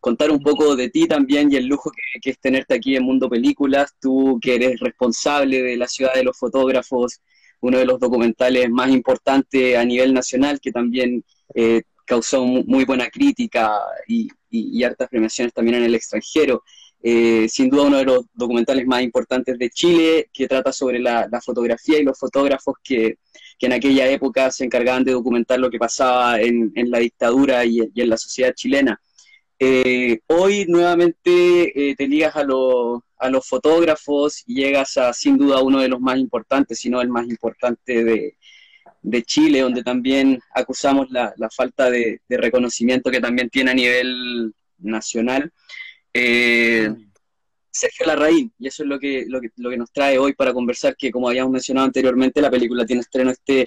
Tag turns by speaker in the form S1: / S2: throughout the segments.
S1: contar un poco de ti también y el lujo que, es tenerte aquí en Mundo Películas, tú que eres responsable de la ciudad de los fotógrafos, uno de los documentales más importantes a nivel nacional, que también eh, causó muy buena crítica y, hartas premiaciones también en el extranjero. Eh, sin duda uno de los documentales más importantes de Chile, que trata sobre la, fotografía y los fotógrafos que, en aquella época se encargaban de documentar lo que pasaba en, la dictadura y, en la sociedad chilena. Eh, hoy nuevamente eh, te ligas a, a, los fotógrafos y llegas a sin duda uno de los más importantes, si no el más importante de, de Chile, donde también acusamos la, falta de, reconocimiento que también tiene a nivel nacional. Eh, Sergio Larraín, y eso es lo que, lo que, lo, que, nos trae hoy para conversar, que como habíamos mencionado anteriormente, la película tiene estreno este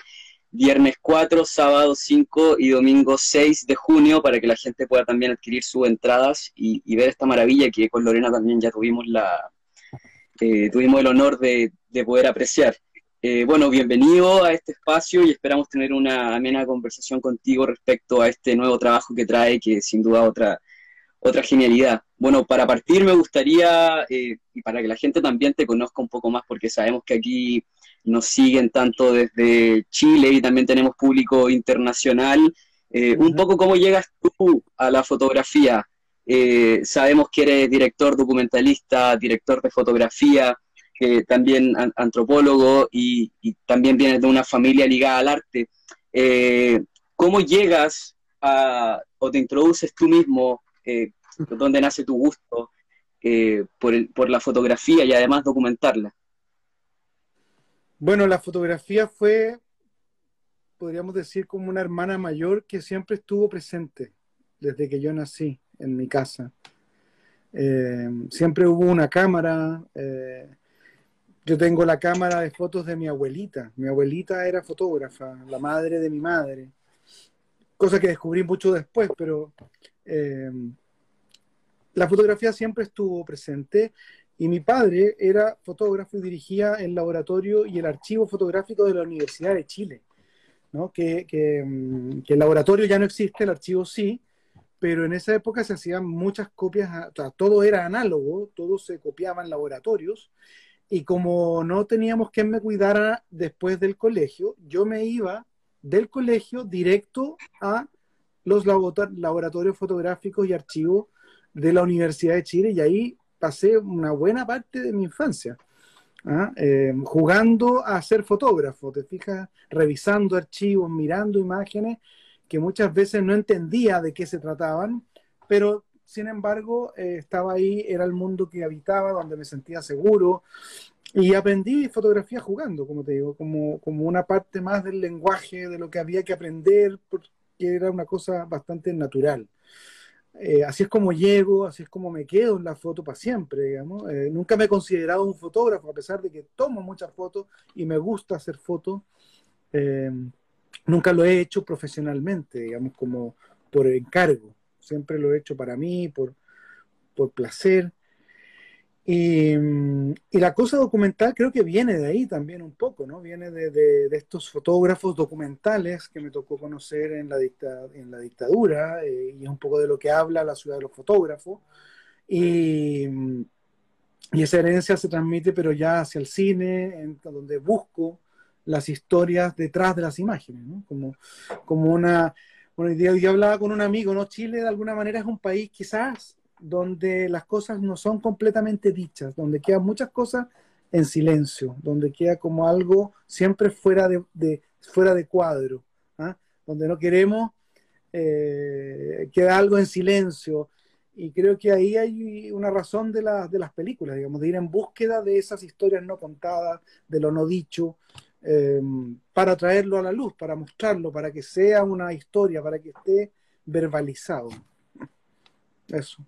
S1: viernes 4, sábado 5 y domingo 6 de junio, para que la gente pueda también adquirir sus entradas y, ver esta maravilla que con Lorena también ya tuvimos, la, eh, tuvimos el honor de, de poder apreciar. Eh, bueno, bienvenido a este espacio y esperamos tener una amena conversación contigo respecto a este nuevo trabajo que trae, que sin duda otra, otra genialidad. Bueno, para partir me gustaría, eh, y para que la gente también te conozca un poco más, porque sabemos que aquí nos siguen tanto desde Chile y también tenemos público internacional, eh, un poco cómo llegas tú a la fotografía. sabemos que eres director documentalista, director de fotografía, que también antropólogo y, también vienes de una familia ligada al arte. Eh, ¿Cómo llegas a, o te introduces tú mismo, eh, dónde nace tu gusto eh, por, la fotografía y además documentarla?
S2: Bueno, la fotografía fue, podríamos decir, como una hermana mayor que siempre estuvo presente desde que yo nací en mi casa. siempre hubo una cámara, yo tengo la cámara de fotos de mi abuelita. Mi abuelita era fotógrafa, la madre de mi madre. Cosa que descubrí mucho después, pero eh, la fotografía siempre estuvo presente y mi padre era fotógrafo y dirigía el laboratorio y el archivo fotográfico de la Universidad de Chile. ¿no? Que, mm, que, el laboratorio ya no existe, el archivo sí, pero en esa época se hacían muchas copias, todo era análogo, todo se copiaba en laboratorios y como no teníamos quien me cuidara después del colegio, yo me iba del colegio directo a los laboratorios fotográficos y archivos de la Universidad de Chile y ahí pasé una buena parte de mi infancia. ¿ah? Eh, jugando a ser fotógrafo, te fijas, revisando archivos, mirando imágenes que muchas veces no entendía de qué se trataban, pero sin embargo, eh, estaba ahí, era el mundo que habitaba, donde me sentía seguro. Y aprendí fotografía jugando, como te digo, como, como una parte más del lenguaje, de lo que había que aprender, porque era una cosa bastante natural. Eh, así es como llego, así es como me quedo en la foto para siempre, digamos. Eh, nunca me he considerado un fotógrafo, a pesar de que tomo muchas fotos y me gusta hacer fotos. nunca lo he hecho profesionalmente, digamos, como por encargo siempre lo he hecho para mí, por, por placer. Y, la cosa documental creo que viene de ahí también un poco, ¿no? Viene de, de, estos fotógrafos documentales que me tocó conocer en la, en la dictadura, eh, y es un poco de lo que habla la ciudad de los fotógrafos. Y, y esa herencia se transmite, pero ya hacia el cine, en, donde busco las historias detrás de las imágenes, ¿no? Como, como una bueno, día, hablaba con un amigo, ¿no? Chile de alguna manera es un país quizás donde las cosas no son completamente dichas, donde quedan muchas cosas en silencio, donde queda como algo siempre fuera de, fuera de cuadro, ¿ah? donde no queremos, eh, queda algo en silencio. Y creo que ahí hay una razón de, de las películas, digamos, de ir en búsqueda de esas historias no contadas, de lo no dicho, Em, para traerlo a la luz, para mostrarlo, para que sea una historia, para que esté verbalizado. Eso.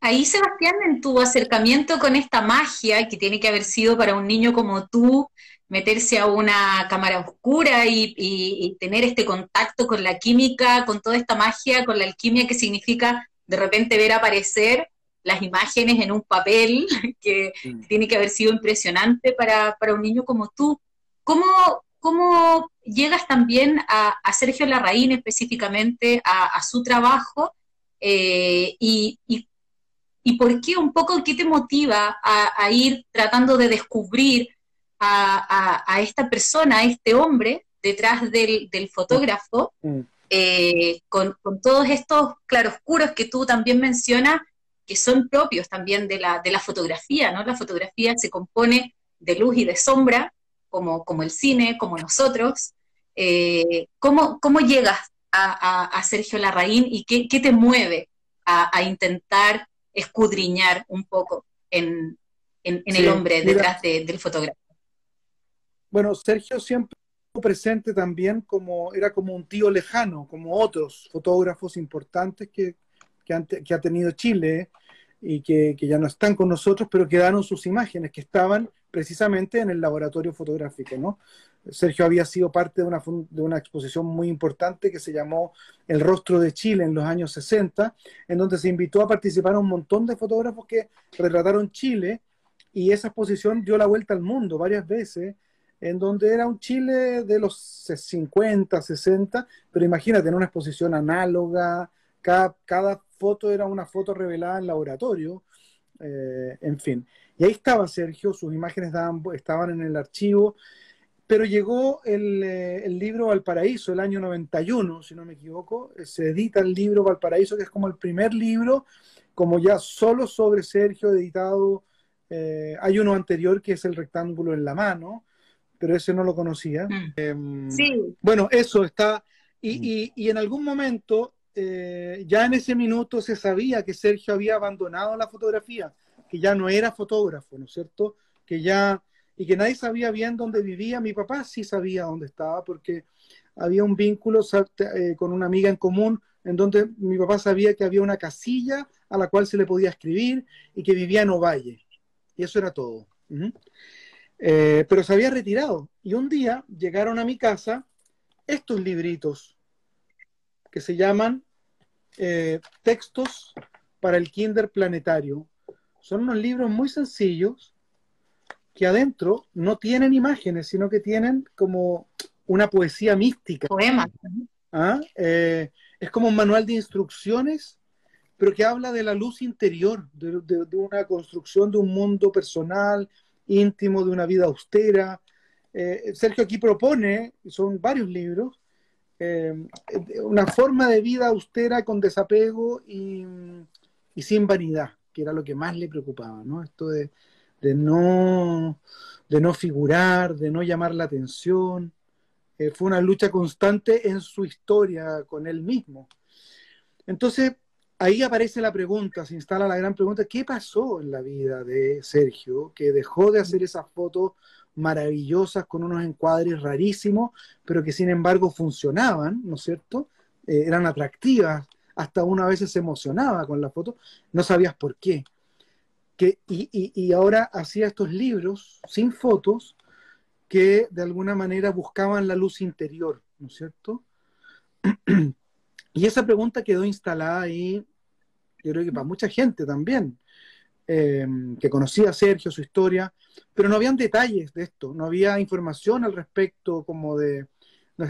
S3: Ahí, Sebastián, en tu acercamiento con esta magia que tiene que haber sido para un niño como tú, meterse a una cámara oscura y, y, tener este contacto con la química, con toda esta magia, con la alquimia que significa de repente ver aparecer las imágenes en un papel, que tiene que haber sido impresionante para, un niño como tú. ¿Cómo, cómo llegas también a, Sergio Larraín específicamente, a, su trabajo, Eh, y, y, por qué un poco, qué te motiva a, ir tratando de descubrir a, a, esta persona, a este hombre detrás del, del fotógrafo, mm. eh, con, con, todos estos claroscuros que tú también mencionas, que son propios también de la, de la fotografía, ¿no? La fotografía se compone de luz y de sombra, como, como el cine, como nosotros. Eh, ¿cómo, ¿Cómo llegas a, Sergio Larraín y qué, te mueve a, intentar escudriñar un poco en, el hombre detrás del fotógrafo?
S2: Bueno, Sergio siempre presente también como era como un tío lejano, como otros fotógrafos importantes que, que, ha tenido Chile y que, ya no están con nosotros, pero quedaron sus imágenes que estaban precisamente en el laboratorio fotográfico, ¿no? Sergio había sido parte de una, de una exposición muy importante que se llamó El rostro de Chile en los años 60, en donde se invitó a participar a un montón de fotógrafos que retrataron Chile y esa exposición dio la vuelta al mundo varias veces, en donde era un Chile de los 50, 60, pero imagínate, en una exposición análoga, cada, cada foto era una foto revelada en laboratorio, eh, en fin. Y ahí estaba Sergio, sus imágenes estaban en el archivo, pero llegó el, eh, el, libro Valparaíso, el año 91, si no me equivoco, se edita el libro Valparaíso, que es como el primer libro, como ya solo sobre Sergio, editado, eh, hay uno anterior que es El rectángulo en la mano, pero ese no lo conocía. Mm. Em, sí. Bueno, eso está, y, y, y en algún momento eh, ya en ese minuto se sabía que Sergio había abandonado la fotografía, que ya no era fotógrafo, ¿no es cierto? Que ya, y que nadie sabía bien dónde vivía. Mi papá sí sabía dónde estaba porque había un vínculo eh, con una amiga en común en donde mi papá sabía que había una casilla a la cual se le podía escribir y que vivía en Ovalle. Y eso era todo. Eh, pero se había retirado. Y un día llegaron a mi casa estos libritos que se llaman eh, textos para el kinder planetario. Son unos libros muy sencillos que adentro no tienen imágenes, sino que tienen como una poesía mística.
S3: Poemas.
S2: ¿Ah? Eh, es como un manual de instrucciones, pero que habla de la luz interior, de, una construcción de un mundo personal, íntimo, de una vida austera. Eh, Sergio aquí propone, son varios libros, eh, una forma de vida austera con desapego y, sin vanidad, que era lo que más le preocupaba, ¿no? Esto de, no, de no figurar, de no llamar la atención. Eh, fue una lucha constante en su historia con él mismo. Entonces, ahí aparece la pregunta, se instala la gran pregunta, ¿qué pasó en la vida de Sergio que dejó de hacer esas fotos maravillosas con unos encuadres rarísimos, pero que sin embargo funcionaban, ¿no es cierto? Eh, eran atractivas, hasta una vez se emocionaba con la foto, no sabías por qué. Que, y, y, ahora hacía estos libros sin fotos que de alguna manera buscaban la luz interior, ¿no es cierto? y esa pregunta quedó instalada ahí, yo creo que para mucha gente también. Em, que conocía a Sergio, su historia, pero no habían detalles de esto, no había información al respecto, como de,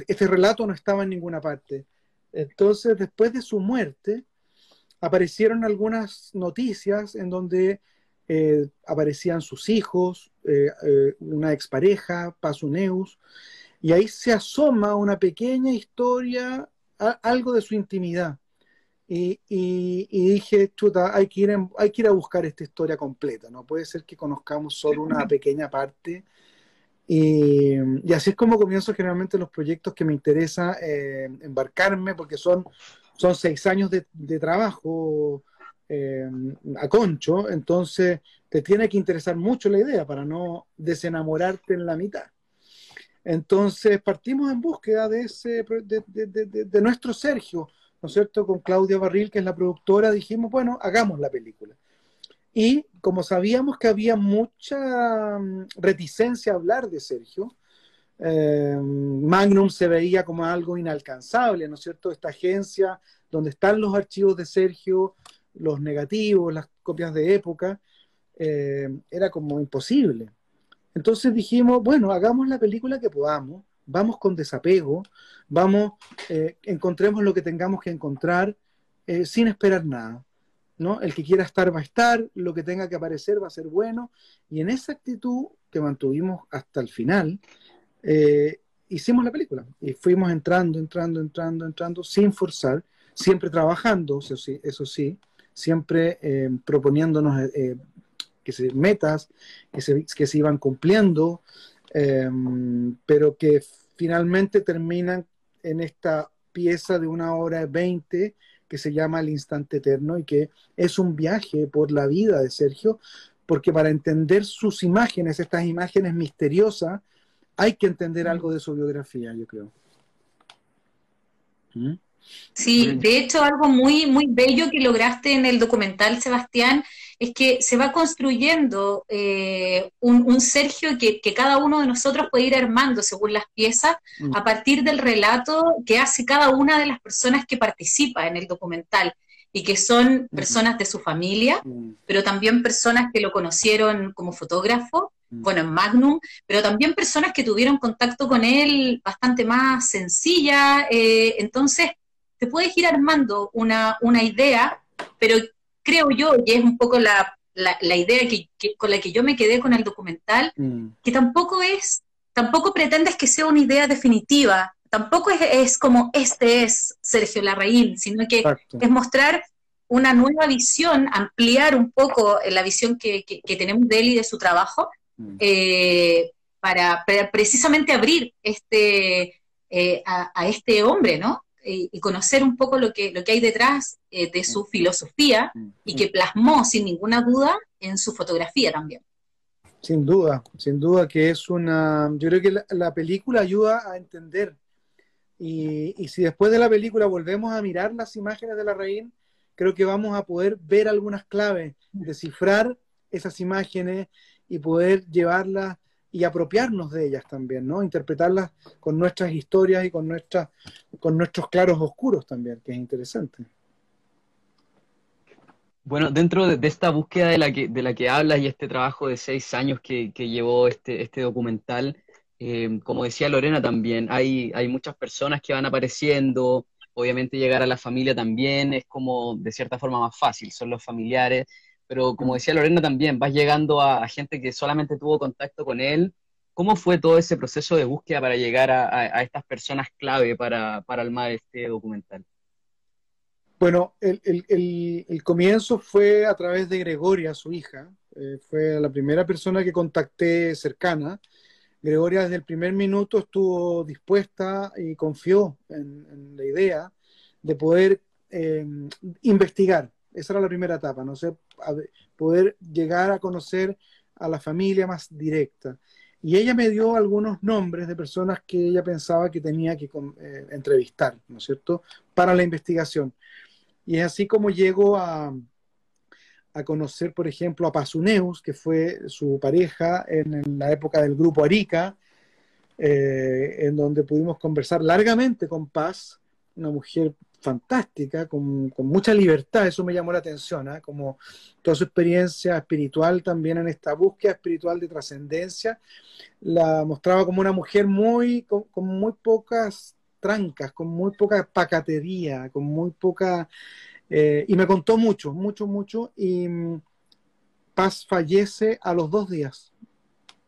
S2: este relato no estaba en ninguna parte. Entonces, después de su muerte, aparecieron algunas noticias en donde eh, aparecían sus hijos, eh, eh, una expareja, Pasuneus, y ahí se asoma una pequeña historia, algo de su intimidad. Y, dije, chuta, hay que, ir hay que ir a buscar esta historia completa, no puede ser que conozcamos solo una pequeña parte. Y, así es como comienzo generalmente los proyectos que me interesa eh, embarcarme, porque son, son seis años de, trabajo eh, a concho, entonces te tiene que interesar mucho la idea para no desenamorarte en la mitad. Entonces partimos en búsqueda de, ese, de nuestro Sergio, ¿no es cierto? Con Claudia Barril, que es la productora, dijimos, bueno, hagamos la película. Y como sabíamos que había mucha mm, reticencia a hablar de Sergio, eh, Magnum se veía como algo inalcanzable, ¿no es cierto? Esta agencia donde están los archivos de Sergio, los negativos, las copias de época, eh, era como imposible. Entonces dijimos, bueno, hagamos la película que podamos, vamos con desapego, vamos, eh, encontremos lo que tengamos que encontrar eh, sin esperar nada. ¿no? El que quiera estar va a estar, lo que tenga que aparecer va a ser bueno. Y en esa actitud que mantuvimos hasta el final, eh, hicimos la película. Y fuimos entrando, entrando, entrando, entrando, sin forzar, siempre trabajando, eso sí, eso sí siempre proponiéndonos que se, metas que se, que se iban cumpliendo, pero que finalmente terminan en esta pieza de una hora veinte que se llama El Instante Eterno y que es un viaje por la vida de Sergio, porque para entender sus imágenes, estas imágenes misteriosas, hay que entender algo de su biografía, yo creo.
S3: ¿Mm? Sí, de hecho algo muy, muy bello que lograste en el documental, Sebastián, es que se va construyendo eh, un, Sergio que, cada uno de nosotros puede ir armando según las piezas mm. a partir del relato que hace cada una de las personas que participa en el documental y que son mm. personas de su familia, mm. pero también personas que lo conocieron como fotógrafo, bueno, en Magnum, pero también personas que tuvieron contacto con él bastante más sencilla. Eh, entonces, te puedes ir armando una, una idea, pero creo yo, y es un poco la, la, idea que, con la que yo me quedé con el documental, mm. que tampoco es, tampoco pretendes que sea una idea definitiva, tampoco es, es como este es Sergio Larraín, sino que es mostrar una nueva visión, ampliar un poco la visión que, que, tenemos de él y de su trabajo, mm. eh, para, precisamente abrir este, eh, a, a, este hombre, ¿no? Y conocer un poco lo que, lo que hay detrás eh, de su filosofía y que plasmó sin ninguna duda en su fotografía también.
S2: Sin duda, sin duda que es una... Yo creo que la, película ayuda a entender. Y, y, si después de la película volvemos a mirar las imágenes de la reina, creo que vamos a poder ver algunas claves, descifrar esas imágenes y poder llevarlas y apropiarnos de ellas también, ¿no? Interpretarlas con nuestras historias y con, nuestras, con nuestros claros oscuros también, que es interesante.
S1: Bueno, dentro de, esta búsqueda de la, que, de la que hablas y este trabajo de seis años que, llevó este, este documental, eh, como decía Lorena también, hay, hay muchas personas que van apareciendo, obviamente llegar a la familia también es como de cierta forma más fácil, son los familiares, pero como decía Lorena también, vas llegando a, gente que solamente tuvo contacto con él. ¿Cómo fue todo ese proceso de búsqueda para llegar a, estas personas clave para, para armar este documental?
S2: Bueno, el, el, el, comienzo fue a través de Gregoria, su hija. Eh, fue la primera persona que contacté cercana. Gregoria desde el primer minuto estuvo dispuesta y confió en, la idea de poder eh, investigar esa era la primera etapa, no sé, poder llegar a conocer a la familia más directa. Y ella me dio algunos nombres de personas que ella pensaba que tenía que eh, entrevistar, ¿no es cierto?, para la investigación. Y es así como llego a, a conocer, por ejemplo, a Pasuneus, que fue su pareja en, la época del grupo Arica, eh, en donde pudimos conversar largamente con Paz, una mujer fantástica, con, mucha libertad, eso me llamó la atención, ¿ah? como toda su experiencia espiritual también en esta búsqueda espiritual de trascendencia, la mostraba como una mujer muy, con, muy pocas trancas, con muy poca pacatería, con muy poca... Eh, y me contó mucho, mucho, mucho, y mm, Paz fallece a los dos días.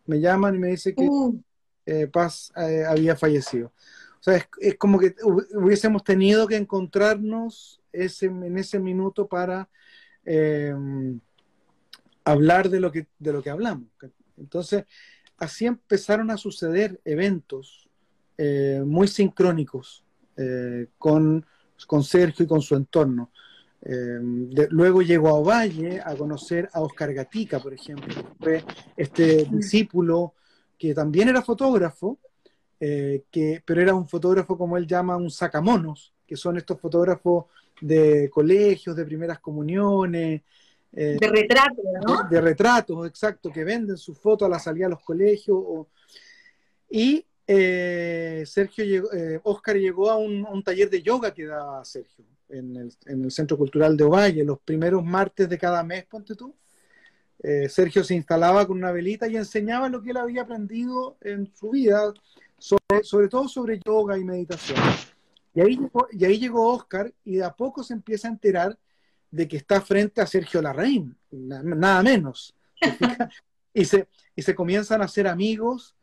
S2: Me llaman y me dice que uh. eh, Paz eh, había fallecido. O sea, es, como que hubiésemos tenido que encontrarnos ese, en ese minuto para em, hablar de lo, que, de lo que hablamos. Entonces, así empezaron a suceder eventos eh, muy sincrónicos eh, con, con, Sergio y con su entorno. Em, luego llegó a Ovalle a conocer a Oscar Gatica, por ejemplo, fue este discípulo que también era fotógrafo, eh, que, pero era un fotógrafo como él llama un sacamonos, que son estos fotógrafos de colegios, de primeras comuniones.
S3: Eh, de retratos, ¿no?
S2: De, retratos, exacto, que venden sus fotos a la salida a los colegios. y eh, Sergio llegó, Oscar llegó a un, taller de yoga que daba Sergio en el, en el, Centro Cultural de Ovalle, los primeros martes de cada mes, ponte tú. Sergio se instalaba con una velita y enseñaba lo que él había aprendido en su vida sobre, todo sobre yoga y meditación. Y ahí, llegó, y ahí llegó Oscar y de a poco se empieza a enterar de que está frente a Sergio Larraín, nada menos. y, se, y se comienzan a hacer amigos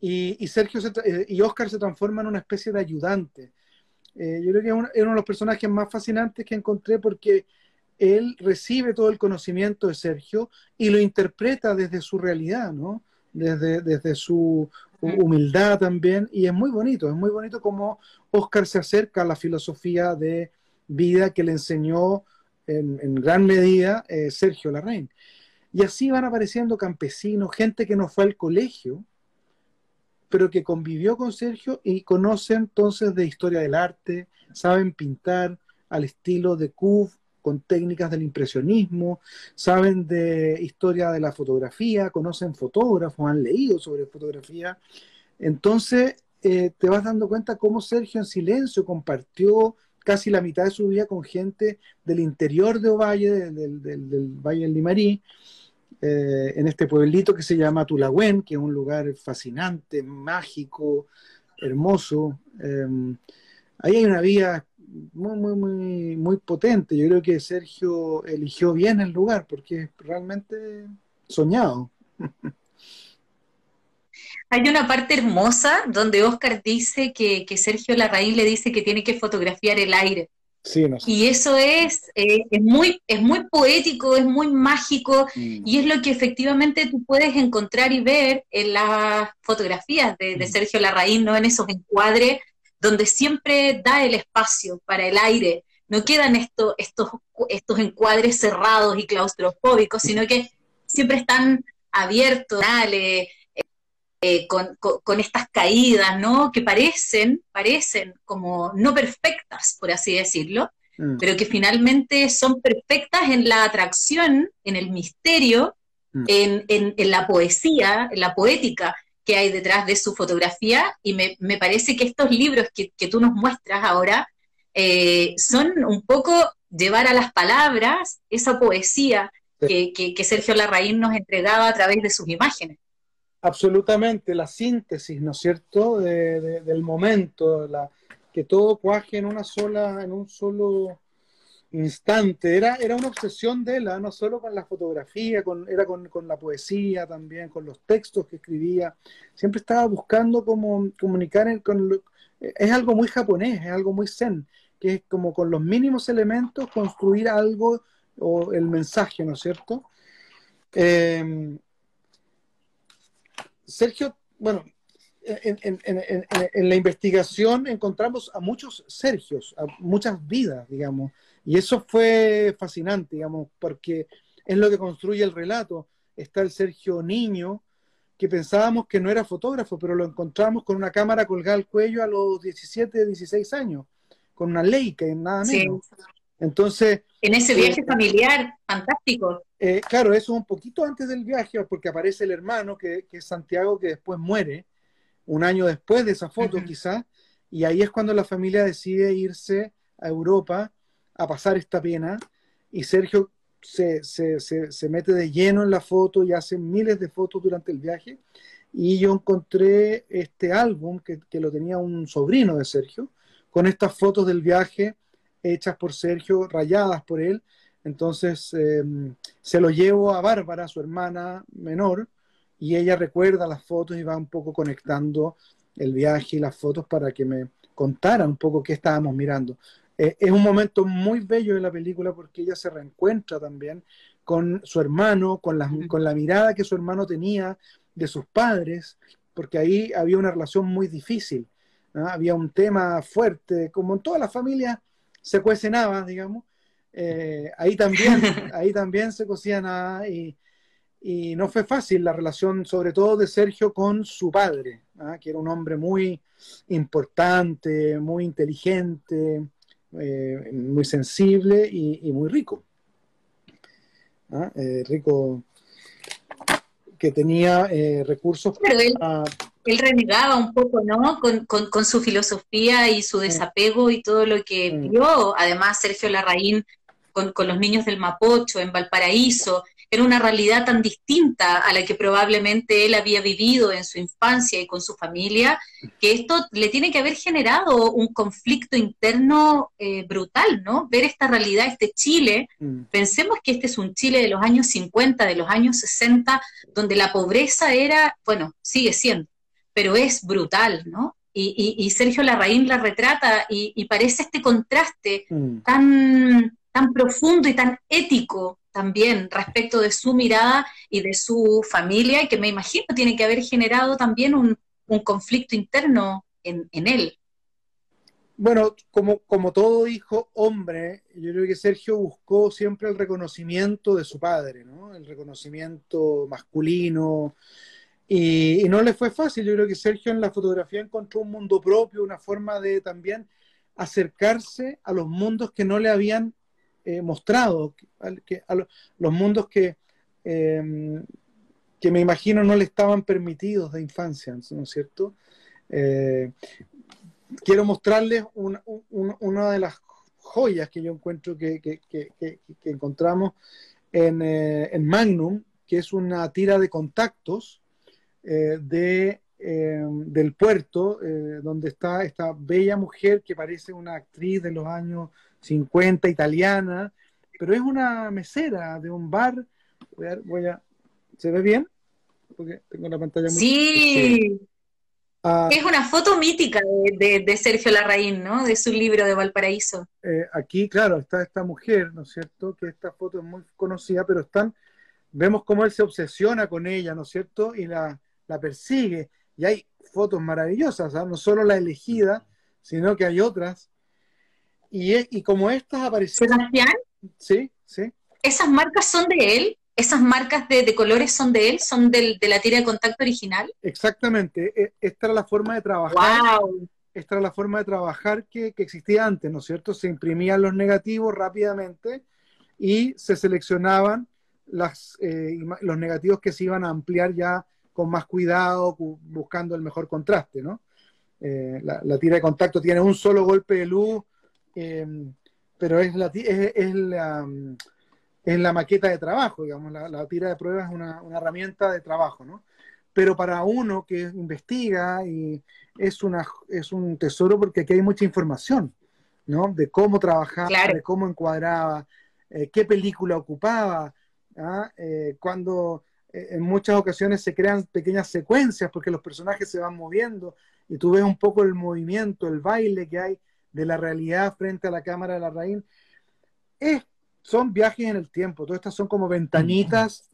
S2: y, Sergio eh, y Oscar se transforman en una especie de ayudante. Eh, yo creo que es uno, de los personajes más fascinantes que encontré porque él recibe todo el conocimiento de Sergio y lo interpreta desde su realidad, ¿no? Desde, desde su humildad también, y es muy bonito, es muy bonito como Oscar se acerca a la filosofía de vida que le enseñó en, gran medida eh, Sergio Larraín. Y así van apareciendo campesinos, gente que no fue al colegio, pero que convivió con Sergio y conoce entonces de historia del arte, saben pintar al estilo de Kuf, con técnicas del impresionismo, saben de historia de la fotografía, conocen fotógrafos, han leído sobre fotografía. Entonces, eh, te vas dando cuenta cómo Sergio en silencio compartió casi la mitad de su vida con gente del interior de Ovalle, del, del, Valle del Limarí, eh, en este pueblito que se llama Tulagüen, que es un lugar fascinante, mágico, hermoso. Eh, ahí hay una vida muy, muy, muy, muy potente. Yo creo que Sergio eligió bien el lugar porque es realmente soñado.
S3: Hay una parte hermosa donde Oscar dice que, Sergio Larraín le dice que tiene que fotografiar el aire.
S2: Sí,
S3: Y eso es, eh, es, muy, es muy poético, es muy mágico mm. y es lo que efectivamente tú puedes encontrar y ver en las fotografías de, mm. Sergio Larraín, ¿no? en esos encuadres donde siempre da el espacio para el aire. No quedan estos, estos, estos encuadres cerrados y claustrofóbicos, sino que siempre están abiertos, dale, eh, con, estas caídas, ¿no? Que parecen, parecen como no perfectas, por así decirlo, mm. pero que finalmente son perfectas en la atracción, en el misterio, mm. en, la poesía, en la poética que hay detrás de su fotografía, y me, parece que estos libros que, tú nos muestras ahora eh, son un poco llevar a las palabras esa poesía que, que Sergio Larraín nos entregaba a través de sus imágenes
S2: absolutamente la síntesis, ¿no es cierto?, del momento, la, que todo cuaje en una sola, en un solo instante. Era, era una obsesión de él, ¿ah? no solo con la fotografía, con, era con, la poesía también, con los textos que escribía. Siempre estaba buscando cómo comunicar con... es algo muy japonés, es algo muy zen, que es como con los mínimos elementos construir algo o el mensaje, ¿no es cierto? Eh, Sergio, bueno, en, la investigación encontramos a muchos Sergios, a muchas vidas, digamos, y eso fue fascinante, digamos, porque es lo que construye el relato. Está el Sergio niño, que pensábamos que no era fotógrafo, pero lo encontramos con una cámara colgada al cuello a los 17, 16 años, con una Leica, nada menos. Entonces.
S3: En ese viaje eh, familiar, fantástico.
S2: Eh, claro, eso un poquito antes del viaje, porque aparece el hermano, que, es Santiago, que después muere, un año después de esa foto quizás, y ahí es cuando la familia decide irse a Europa a pasar esta pena, y Sergio se, mete de lleno en la foto y hace miles de fotos durante el viaje, y yo encontré este álbum que, que lo tenía un sobrino de Sergio, con estas fotos del viaje hechas por Sergio, rayadas por él. Entonces em, se lo llevo a Bárbara, su hermana menor, y ella recuerda las fotos y va un poco conectando el viaje y las fotos para que me contara un poco qué estábamos mirando. Eh, es un momento muy bello de la película porque ella se reencuentra también con su hermano, con la, con la mirada que su hermano tenía de sus padres, porque ahí había una relación muy difícil, había un tema fuerte, como en todas las familias se cuece nada, digamos. Eh, ahí, también, ahí también se cocía nada y, y, no fue fácil la relación, sobre todo de Sergio con su padre, ¿ah? que era un hombre muy importante, muy inteligente, eh, muy sensible y, muy rico. ¿ah? Eh, rico que tenía recursos
S3: para, él renegaba un poco, ¿no? Con, su filosofía y su desapego y todo lo que vio. Además, Sergio Larraín con, los niños del Mapocho en Valparaíso. Era una realidad tan distinta a la que probablemente él había vivido en su infancia y con su familia, que esto le tiene que haber generado un conflicto interno eh, brutal, ¿no? Ver esta realidad, este Chile, mm. pensemos que este es un Chile de los años 50, de los años 60, donde la pobreza era, bueno, sigue siendo, pero es brutal, ¿no? Y, Sergio Larraín la retrata y, parece este contraste mm. tan, tan profundo y tan ético también respecto de su mirada y de su familia, y que me imagino tiene que haber generado también un, conflicto interno en, él.
S2: Bueno, como, como todo hijo hombre, yo creo que Sergio buscó siempre el reconocimiento de su padre, ¿no? El reconocimiento masculino. Y, y, no le fue fácil. Yo creo que Sergio en la fotografía encontró un mundo propio, una forma de también acercarse a los mundos que no le habían eh, mostrado, que, a los mundos que, em, que me imagino no le estaban permitidos de infancia, ¿no es cierto? Eh, quiero mostrarles una de las joyas que yo encuentro que, encontramos en, eh, en, Magnum, que es una tira de contactos de, em, del puerto, donde está esta bella mujer que parece una actriz de los años 50 italiana, pero es una mesera de un bar. Voy a, ¿Se ve bien? Porque tengo la pantalla
S3: muy... Sí. Ah, es una foto mítica de, Sergio Larraín, ¿no? De su libro de Valparaíso.
S2: Eh, aquí, claro, está esta mujer, ¿no es cierto? Que esta foto es muy conocida, pero están, vemos cómo él se obsesiona con ella, ¿no es cierto? Y la, la persigue. Y hay fotos maravillosas, ¿ah? no solo la elegida, sino que hay otras y, como estas aparecieron...
S3: ¿Sebastián?
S2: Sí, sí.
S3: ¿Esas marcas son de él? ¿Esas marcas de, colores son de él? ¿Son de la tira de contacto original?
S2: Exactamente. E, esta era la forma de trabajar. Wow. Esta era la forma de trabajar que, existía antes, ¿no es cierto? Se imprimían los negativos rápidamente y se seleccionaban las, eh, los negativos que se iban a ampliar ya con más cuidado, buscando el mejor contraste, ¿no? Eh, la, tira de contacto tiene un solo golpe de luz Em, pero es la, es, la, es, la, maqueta de trabajo, digamos, la, tira de pruebas es una, herramienta de trabajo, ¿no? Pero para uno que investiga y es, una, es un tesoro porque aquí hay mucha información, ¿no? De cómo trabajaba, de cómo encuadraba, eh, qué película ocupaba, ¿ah? eh, cuando eh, en muchas ocasiones se crean pequeñas secuencias porque los personajes se van moviendo y tú ves un poco el movimiento, el baile que hay de la realidad frente a la cámara de la raíz, es, son viajes en el tiempo, todas estas son como ventanitas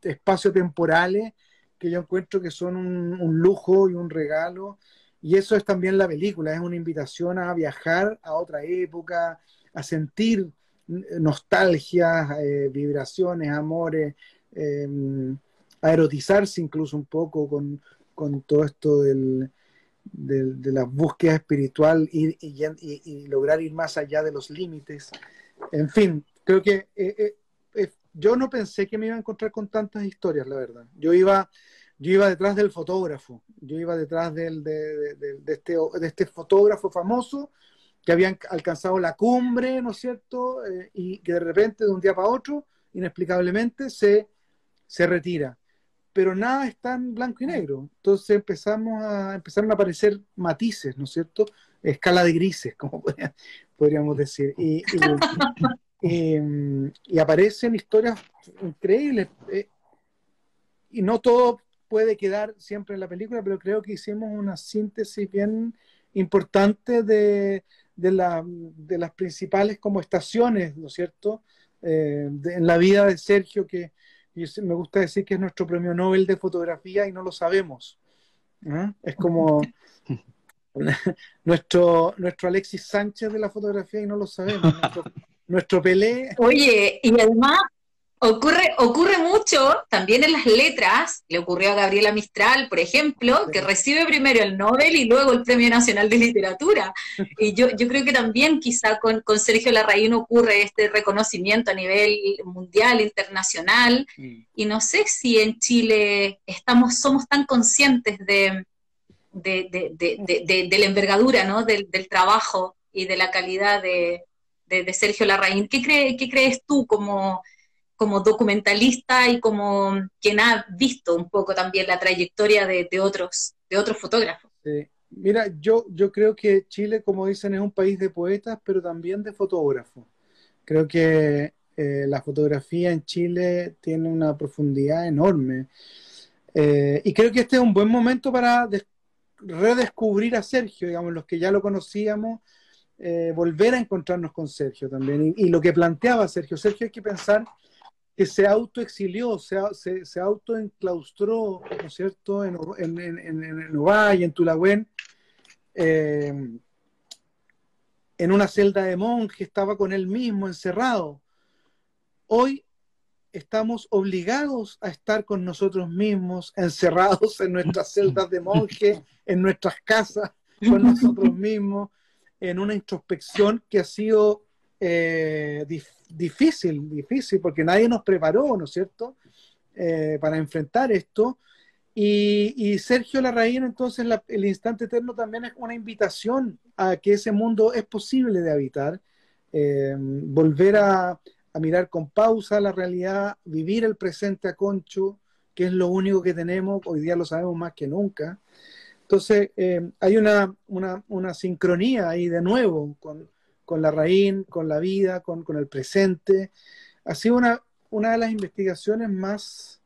S2: espacio-temporales que yo encuentro que son un, lujo y un regalo, y eso es también la película, es una invitación a viajar a otra época, a sentir nostalgias, eh, vibraciones, amores, em, a erotizarse incluso un poco con, con todo esto del, de, la búsqueda espiritual y, lograr ir más allá de los límites. En fin, creo que eh, eh, eh, yo no pensé que me iba a encontrar con tantas historias, la verdad. Yo iba, yo iba detrás del fotógrafo, yo iba detrás de, este, de este fotógrafo famoso que habían alcanzado la cumbre, ¿no es cierto? y que de repente, de un día para otro, inexplicablemente, se, se retira pero nada está en blanco y negro. Entonces empezamos a, empezaron a aparecer matices, ¿no es cierto? Escala de grises, como podríamos decir. Y, y, aparecen historias increíbles. Eh, y no todo puede quedar siempre en la película, pero creo que hicimos una síntesis bien importante de, de, la, de las principales como estaciones, ¿no es cierto? Eh, en la vida de Sergio que, y me gusta decir que es nuestro premio Nobel de fotografía y no lo sabemos. ¿ah? Es como nuestro, nuestro Alexis Sánchez de la fotografía y no lo sabemos. Nuestro, nuestro Pelé.
S3: Oye, y además Ocurre, ocurre mucho también en las letras, le ocurrió a Gabriela Mistral, por ejemplo, que recibe primero el Nobel y luego el Premio Nacional de Literatura. Y yo, yo creo que también quizá con, con Sergio Larraín ocurre este reconocimiento a nivel mundial, internacional, mm. y no sé si en Chile estamos, somos tan conscientes de, de, la envergadura ¿no? del, trabajo y de la calidad de, Sergio Larraín. ¿Qué, cree, ¿Qué crees tú como como documentalista y como quien ha visto un poco también la trayectoria de, otros, de otros fotógrafos.
S2: Mira, yo, yo creo que Chile, como dicen, es un país de poetas, pero también de fotógrafos. Creo que eh, la fotografía en Chile tiene una profundidad enorme. Eh, y creo que este es un buen momento para redescubrir a Sergio, digamos, los que ya lo conocíamos, eh, volver a encontrarnos con Sergio también. Y, lo que planteaba Sergio, Sergio hay que pensar que se autoexilió, se, se, se autoenclaustró, ¿no es cierto?, en, en, en, en Ovalle, en Tulagüen, eh, en una celda de monje, estaba con él mismo encerrado. Hoy estamos obligados a estar con nosotros mismos, encerrados en nuestras celdas de monje, en nuestras casas, con nosotros mismos, en una introspección que ha sido eh, difícil, difícil, porque nadie nos preparó, ¿no es cierto?, eh, para enfrentar esto. Y, Sergio Larraín, entonces, el instante eterno también es una invitación a que ese mundo es posible de habitar, eh, volver a, mirar con pausa la realidad, vivir el presente a concho, que es lo único que tenemos, hoy día lo sabemos más que nunca. Entonces, eh, hay una, sincronía ahí de nuevo con, con la raíz, con la vida, con, con el presente. Ha sido una, una de las investigaciones más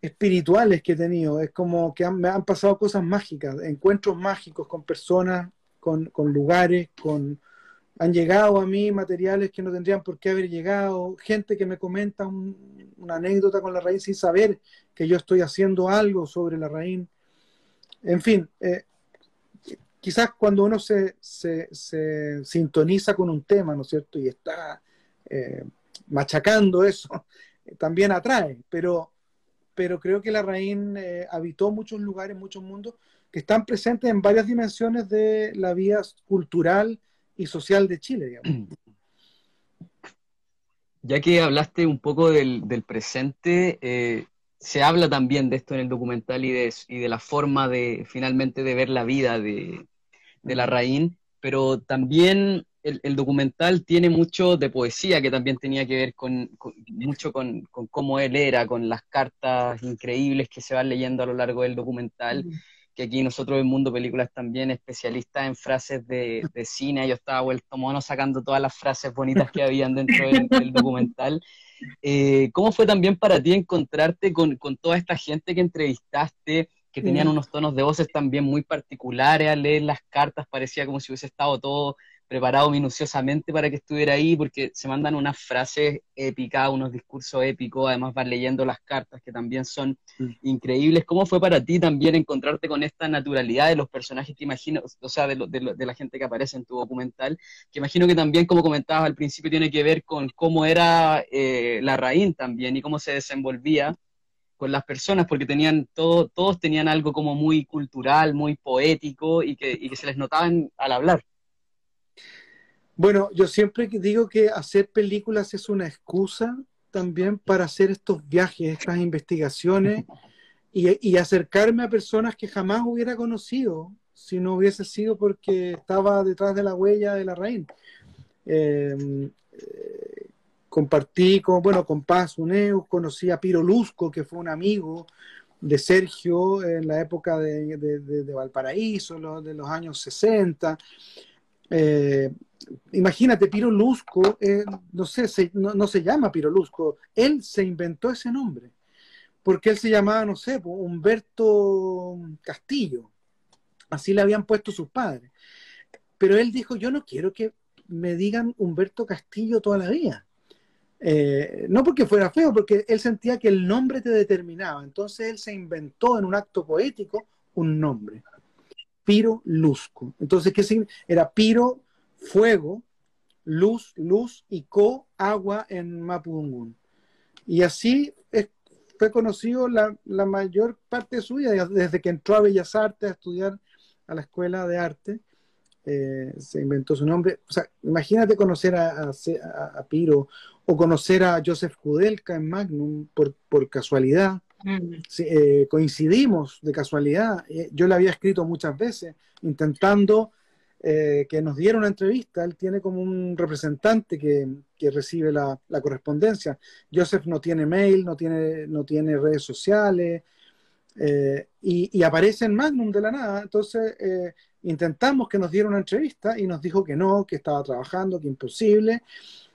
S2: espirituales que he tenido. Es como que me han pasado cosas mágicas, encuentros mágicos con personas, con, con, lugares, con han llegado a mí materiales que no tendrían por qué haber llegado, gente que me comenta una anécdota con la raíz sin saber que yo estoy haciendo algo sobre la raíz. En fin, eh, quizás cuando uno se, se, sintoniza con un tema, ¿no es cierto? Y está eh, machacando eso, también atrae, pero, pero creo que la raíz eh, habitó muchos lugares, muchos mundos que están presentes en varias dimensiones de la vida cultural y social de Chile,
S1: Ya que hablaste un poco del, del presente, eh, se habla también de esto en el documental y de, y de la forma de finalmente de ver la vida de, de la Raín, pero también el, el, documental tiene mucho de poesía que también tenía que ver con, mucho con, con, cómo él era, con las cartas increíbles que se van leyendo a lo largo del documental. Que aquí nosotros en Mundo Películas también especialistas en frases de, de, cine, yo estaba vuelto mono sacando todas las frases bonitas que habían dentro del, del documental. Eh, ¿Cómo fue también para ti encontrarte con, con, toda esta gente que entrevistaste, que tenían unos tonos de voces también muy particulares al leer las cartas? Parecía como si hubiese estado todo preparado minuciosamente para que estuviera ahí, porque se mandan unas frases épicas, unos discursos épicos, además vas leyendo las cartas que también son mm. increíbles. ¿Cómo fue para ti también encontrarte con esta naturalidad de los personajes que imagino, o sea, de, de, la gente que aparece en tu documental, que imagino que también, como comentabas al principio, tiene que ver con cómo era eh, la raíz también y cómo se desenvolvía con las personas, porque tenían todo, todos tenían algo como muy cultural, muy poético y que, y que se les notaban al hablar.
S2: Bueno, yo siempre digo que hacer películas es una excusa también para hacer estos viajes, estas investigaciones y, acercarme a personas que jamás hubiera conocido si no hubiese sido porque estaba detrás de la huella de la raíz. Em, eh, compartí con, bueno, con Paz Uneus, conocí a Piro Luzco, que fue un amigo de Sergio en la época de, de Valparaíso, de los años 60. Eh, imagínate, Piro Lusco, eh, no sé, no, se llama Piro Lusco, él se inventó ese nombre, porque él se llamaba, no sé, Humberto Castillo, así le habían puesto sus padres. Pero él dijo, yo no quiero que me digan Humberto Castillo toda la vida. Eh, no porque fuera feo, porque él sentía que el nombre te determinaba. Entonces él se inventó en un acto poético un nombre. Piro Luzco. Entonces, ¿qué Era Piro, fuego, luz, luz y co, agua en Mapudungun. Y así fue conocido la, mayor parte de su vida, desde que entró a Bellas Artes a estudiar a la Escuela de Arte. Eh, se inventó su nombre. O sea, imagínate conocer a, Piro o conocer a Joseph Kudelka en Magnum por, por casualidad. Eh, coincidimos de casualidad. Eh, yo le había escrito muchas veces intentando eh, que nos diera una entrevista. Él tiene como un representante que, recibe la, correspondencia. Joseph no tiene mail, no tiene, no tiene redes sociales eh, y, aparece en Magnum de la nada. Entonces intentamos que nos diera una entrevista y nos dijo que no, que estaba trabajando, que imposible.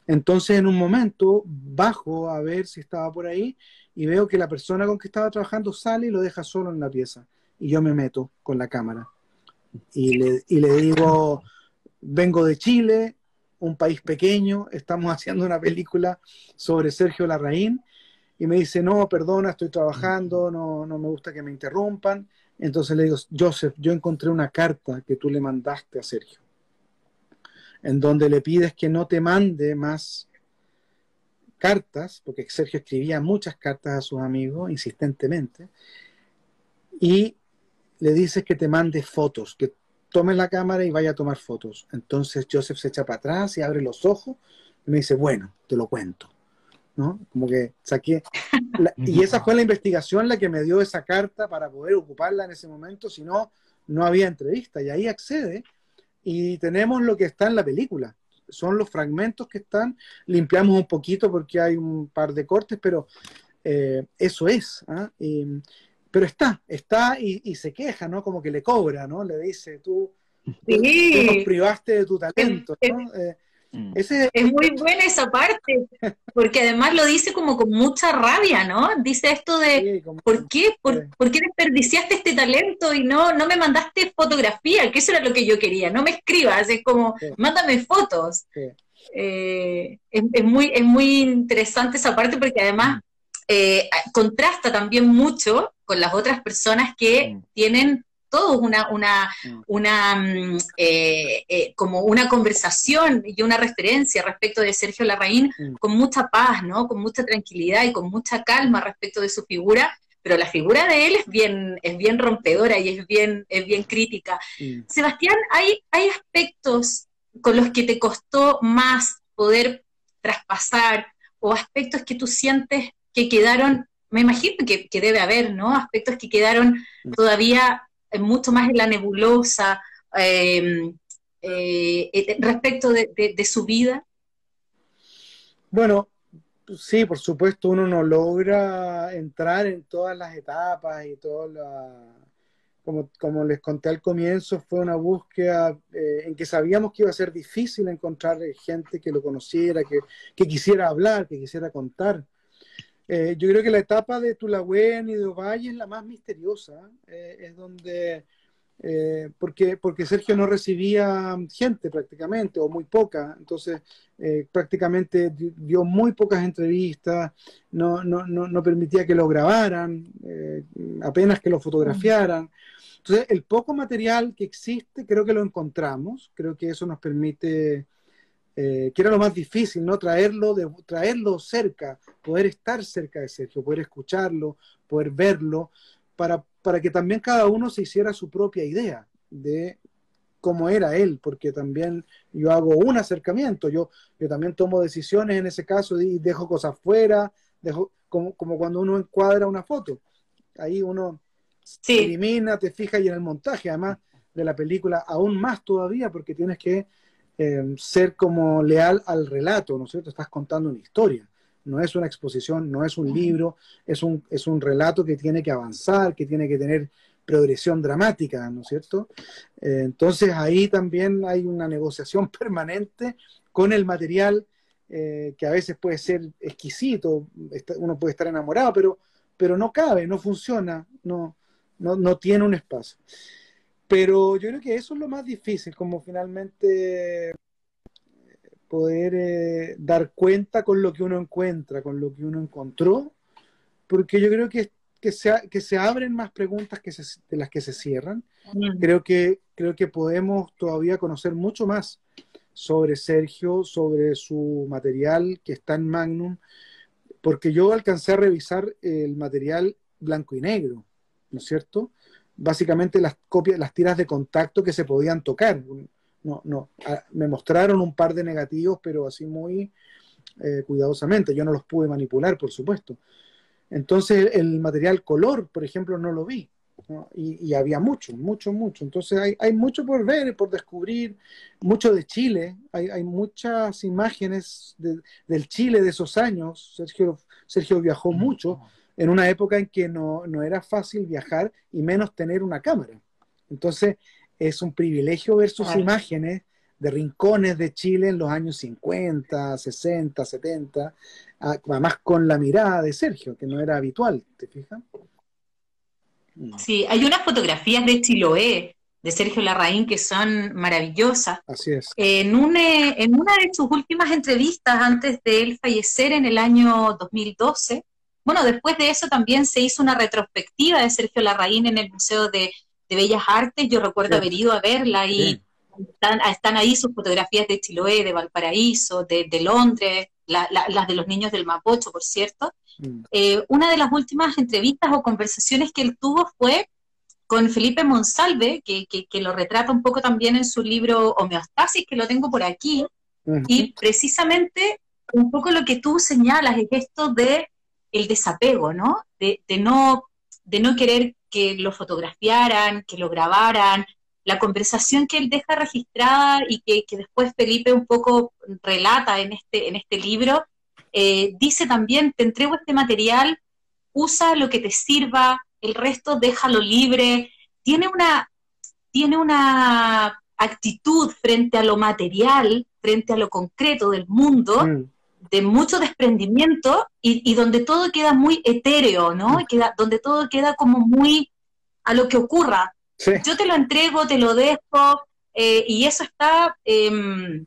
S2: Entonces en un momento bajo a ver si estaba por ahí y veo que la persona con que estaba trabajando sale y lo deja solo en la pieza. Y yo me meto con la cámara y le, y le digo, vengo de Chile, un país pequeño, estamos haciendo una película sobre Sergio Larraín, y me dice, no, perdona, estoy trabajando, no, no me gusta que me interrumpan. Entonces le digo, Joseph, yo encontré una carta que tú le mandaste a Sergio, en donde le pides que no te mande más cartas, porque Sergio escribía muchas cartas a sus amigos insistentemente, y le dices que te mande fotos, que tome la cámara y vaya a tomar fotos. Entonces Joseph se echa para atrás y abre los ojos y me dice, bueno, te lo cuento. ¿no? Como que saqué. y esa fue la investigación la que me dio esa carta para poder ocuparla en ese momento, si no, no había entrevista. Y ahí accede y tenemos lo que está en la película. Son los fragmentos que están, limpiamos un poquito porque hay un par de cortes, pero eh, eso es. ¿ah? pero está, está y, se queja, ¿no? Como que le cobra, ¿no? Le dice, tú, nos privaste de tu talento, ¿no?
S3: Eh, mm. es muy buena esa parte, porque además lo dice como con mucha rabia, ¿no? Dice esto de, ¿por qué? ¿Por, qué desperdiciaste este talento y no, no me mandaste fotografía? Que eso era lo que yo quería, no me escribas, es como, mándame fotos. Eh, es, muy, es muy interesante esa parte porque además eh, contrasta también mucho con las otras personas que mm. tienen todos una, una, mm. una mm, eh, eh, como una conversación y una referencia respecto de Sergio Larraín con mucha paz, ¿no? Con mucha tranquilidad y con mucha calma respecto de su figura, pero la figura de él es bien, es bien rompedora y es bien, es bien crítica. Sebastián, ¿hay, ¿hay aspectos con los que te costó más poder traspasar o aspectos que tú sientes que quedaron, me imagino que, debe haber, ¿no? Aspectos que quedaron todavía mucho más en la nebulosa em, eh, eh, respecto de, su vida.
S2: Bueno, sí, por supuesto, uno no logra entrar en todas las etapas y todas las como, les conté al comienzo, fue una búsqueda eh, en que sabíamos que iba a ser difícil encontrar gente que lo conociera, que, quisiera hablar, que quisiera contar. Eh, yo creo que la etapa de Tulagüen y de Ovalle es la más misteriosa, eh, es donde, eh, porque, porque Sergio no recibía gente prácticamente, o muy poca, entonces prácticamente dio muy pocas entrevistas, no, no, no, no permitía que lo grabaran, apenas que lo fotografiaran. Entonces, el poco material que existe, creo que lo encontramos, creo que eso nos permite eh, que era lo más difícil, ¿no? Traerlo, de, traerlo cerca, poder estar cerca de Sergio, poder escucharlo, poder verlo, para, para que también cada uno se hiciera su propia idea de cómo era él, porque también yo hago un acercamiento, yo, yo también tomo decisiones en ese caso y dejo cosas fuera, dejo, como, como cuando uno encuadra una foto. Ahí uno se elimina, te fijas y en el montaje, además de la película, aún más todavía, porque tienes que Em, ser como leal al relato, ¿no es cierto? Estás contando una historia, no es una exposición, no es un libro, es un, es un relato que tiene que avanzar, que tiene que tener progresión dramática, ¿no es cierto? Eh, entonces ahí también hay una negociación permanente con el material eh, que a veces puede ser exquisito, uno puede estar enamorado, pero, pero no cabe, no funciona, no, no, no tiene un espacio. Pero yo creo que eso es lo más difícil, como finalmente eh, poder eh, dar cuenta con lo que uno encuentra, con lo que uno encontró, porque yo creo que, que, se, que se abren más preguntas que de las que se cierran. Mm. Creo, que, creo que podemos todavía conocer mucho más sobre Sergio, sobre su material que está en Magnum, porque yo alcancé a revisar el material blanco y negro, ¿no es cierto? Básicamente las copias, las tiras de contacto que se podían tocar. No, no, me mostraron un par de negativos, pero así muy eh, cuidadosamente. Yo no los pude manipular, por supuesto. Entonces, el material color, por ejemplo, no lo vi. Y, había mucho, mucho, mucho. Entonces hay, hay, mucho por ver, por descubrir, mucho de Chile, hay, hay muchas imágenes del Chile de esos años. Sergio, Sergio viajó mucho en una época en que no, no era fácil viajar y menos tener una cámara. Entonces es un privilegio ver sus imágenes de rincones de Chile en los años 50, 60, 70, además con la mirada de Sergio, que no era habitual, ¿te fijas?
S3: Sí, hay unas fotografías de Chiloé, de Sergio Larraín, que son maravillosas.
S2: Así es.
S3: En, en una de sus últimas entrevistas, antes de él fallecer en el año 2012, bueno, después de eso también se hizo una retrospectiva de Sergio Larraín en el Museo de, Bellas Artes. Yo recuerdo haber ido a verla y están, ahí sus fotografías de Chiloé, de Valparaíso, de, Londres, las de los niños del Mapocho, por cierto. Mm. Eh, una de las últimas entrevistas o conversaciones que él tuvo fue con Felipe Monsalve, que, lo retrata un poco también en su libro Homeostasis, que lo tengo por aquí, y precisamente un poco lo que tú señalas es esto de el desapego, ¿no? De, no, querer que lo fotografiaran, que lo grabaran, la conversación que él deja registrada y que, después Felipe un poco relata en este, este libro, eh, dice también, te entrego este material, usa lo que te sirva, el resto déjalo libre. Tiene una, tiene una actitud frente a lo material, frente a lo concreto del mundo, mm. De mucho desprendimiento y, donde todo queda muy etéreo, ¿no? Mm. Queda, donde todo queda como muy a lo que ocurra. Yo te lo entrego, te lo dejo, eh, y eso está, em,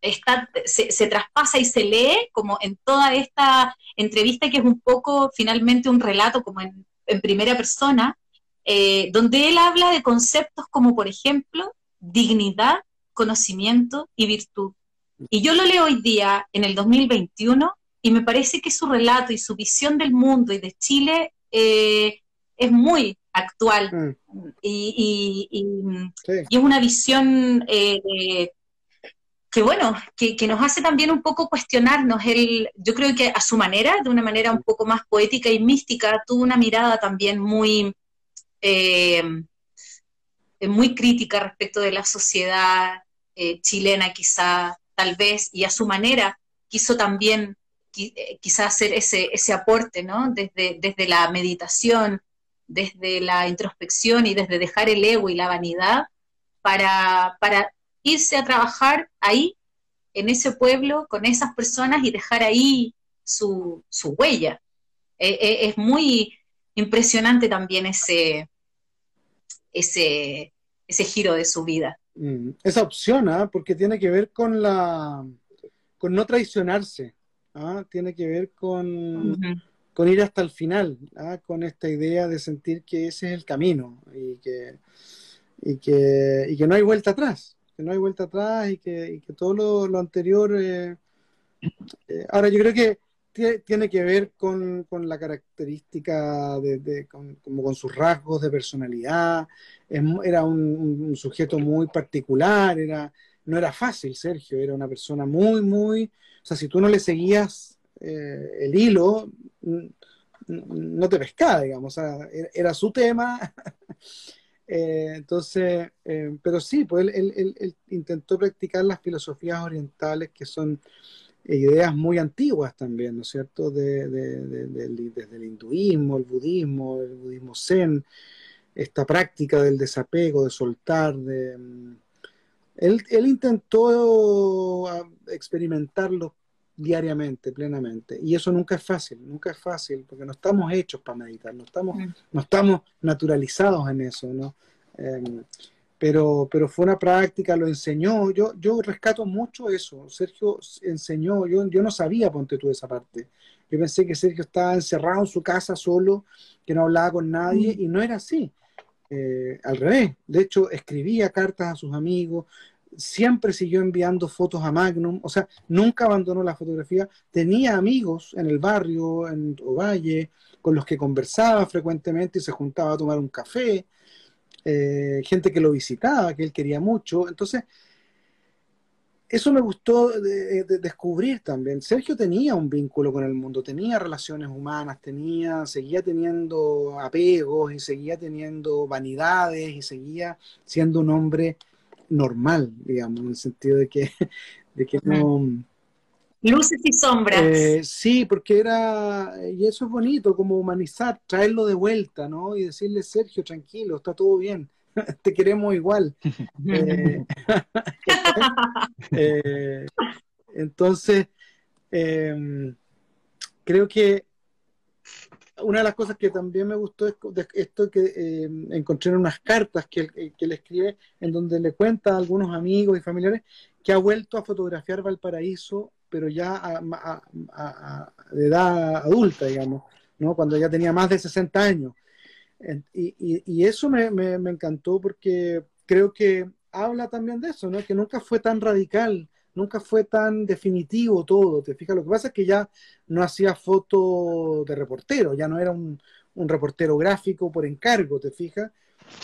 S3: está se, traspasa y se lee como en toda esta entrevista que es un poco finalmente un relato como en, primera persona, eh, donde él habla de conceptos como, por ejemplo, dignidad, conocimiento y virtud. Y yo lo leo hoy día, en el 2021, y me parece que su relato y su visión del mundo y de Chile eh, es muy actual mm. y, es una visión eh, que bueno, que, nos hace también un poco cuestionarnos. Él, yo creo que a su manera, de una manera un poco más poética y mística, tuvo una mirada también muy, eh, muy crítica respecto de la sociedad eh, chilena quizá, tal vez, y a su manera quiso también quizá hacer ese, ese aporte, ¿no? Desde, desde la meditación, desde la introspección y desde dejar el ego y la vanidad para, irse a trabajar ahí, en ese pueblo, con esas personas y dejar ahí su, huella. E, e, es muy impresionante también ese, ese, ese giro de su vida.
S2: Mm, esa opción, ¿ah? porque tiene que ver con la con no traicionarse, ¿ah? tiene que ver con, con ir hasta el final, ¿ah? con esta idea de sentir que ese es el camino y que, y que, y que no hay vuelta atrás, que no hay vuelta atrás y que, y que todo lo, anterior... Eh, eh, ahora, yo creo que tiene que ver con, con la característica de, con, como con sus rasgos de personalidad, era un, sujeto muy particular, era, no era fácil, Sergio, era una persona muy, muy, o sea, si tú no le seguías eh, el hilo, no te pescaba, digamos, era, su tema. Eh, entonces, eh, pero sí, pues él, intentó practicar las filosofías orientales que son ideas muy antiguas también, ¿no es cierto? De, desde el hinduismo, el budismo, el budismo zen, esta práctica del desapego, de soltar, de... Mm, él, él intentó ah, experimentarlo diariamente, plenamente. Y eso nunca es fácil, nunca es fácil, porque no estamos hechos para meditar, no estamos, mm. no estamos naturalizados en eso, ¿no? Em, pero, pero fue una práctica, lo enseñó. Yo, yo rescato mucho eso. Sergio enseñó, yo, yo no sabía, ponte tú esa parte. Yo pensé que Sergio estaba encerrado en su casa solo, que no hablaba con nadie, mm. y no era así. Eh, al revés. De hecho, escribía cartas a sus amigos, siempre siguió enviando fotos a Magnum, o sea, nunca abandonó la fotografía, tenía amigos en el barrio, en Ovalle, con los que conversaba frecuentemente y se juntaba a tomar un café, eh, gente que lo visitaba, que él quería mucho, entonces eso me gustó de, descubrir también. Sergio tenía un vínculo con el mundo, tenía relaciones humanas, tenía, seguía teniendo apegos y seguía teniendo vanidades y seguía siendo un hombre normal, digamos, en el sentido de que, de que no...
S3: Luces y sombras.
S2: Eh, sí, porque era, y eso es bonito, como humanizar, traerlo de vuelta, ¿no? Y decirle, Sergio, tranquilo, está todo bien, te queremos igual. Eh, eh, entonces, em, creo que una de las cosas que también me gustó es esto que em, encontré en unas cartas que, que le escribe, en donde le cuenta a algunos amigos y familiares que ha vuelto a fotografiar Valparaíso pero ya de edad adulta, digamos, ¿no? cuando ya tenía más de 60 años. Y, eso me, encantó porque creo que habla también de eso, ¿no? que nunca fue tan radical, nunca fue tan definitivo todo. ¿Te fijas? Lo que pasa es que ya no hacía foto de reportero, ya no era un, un reportero gráfico por encargo, ¿te fijas?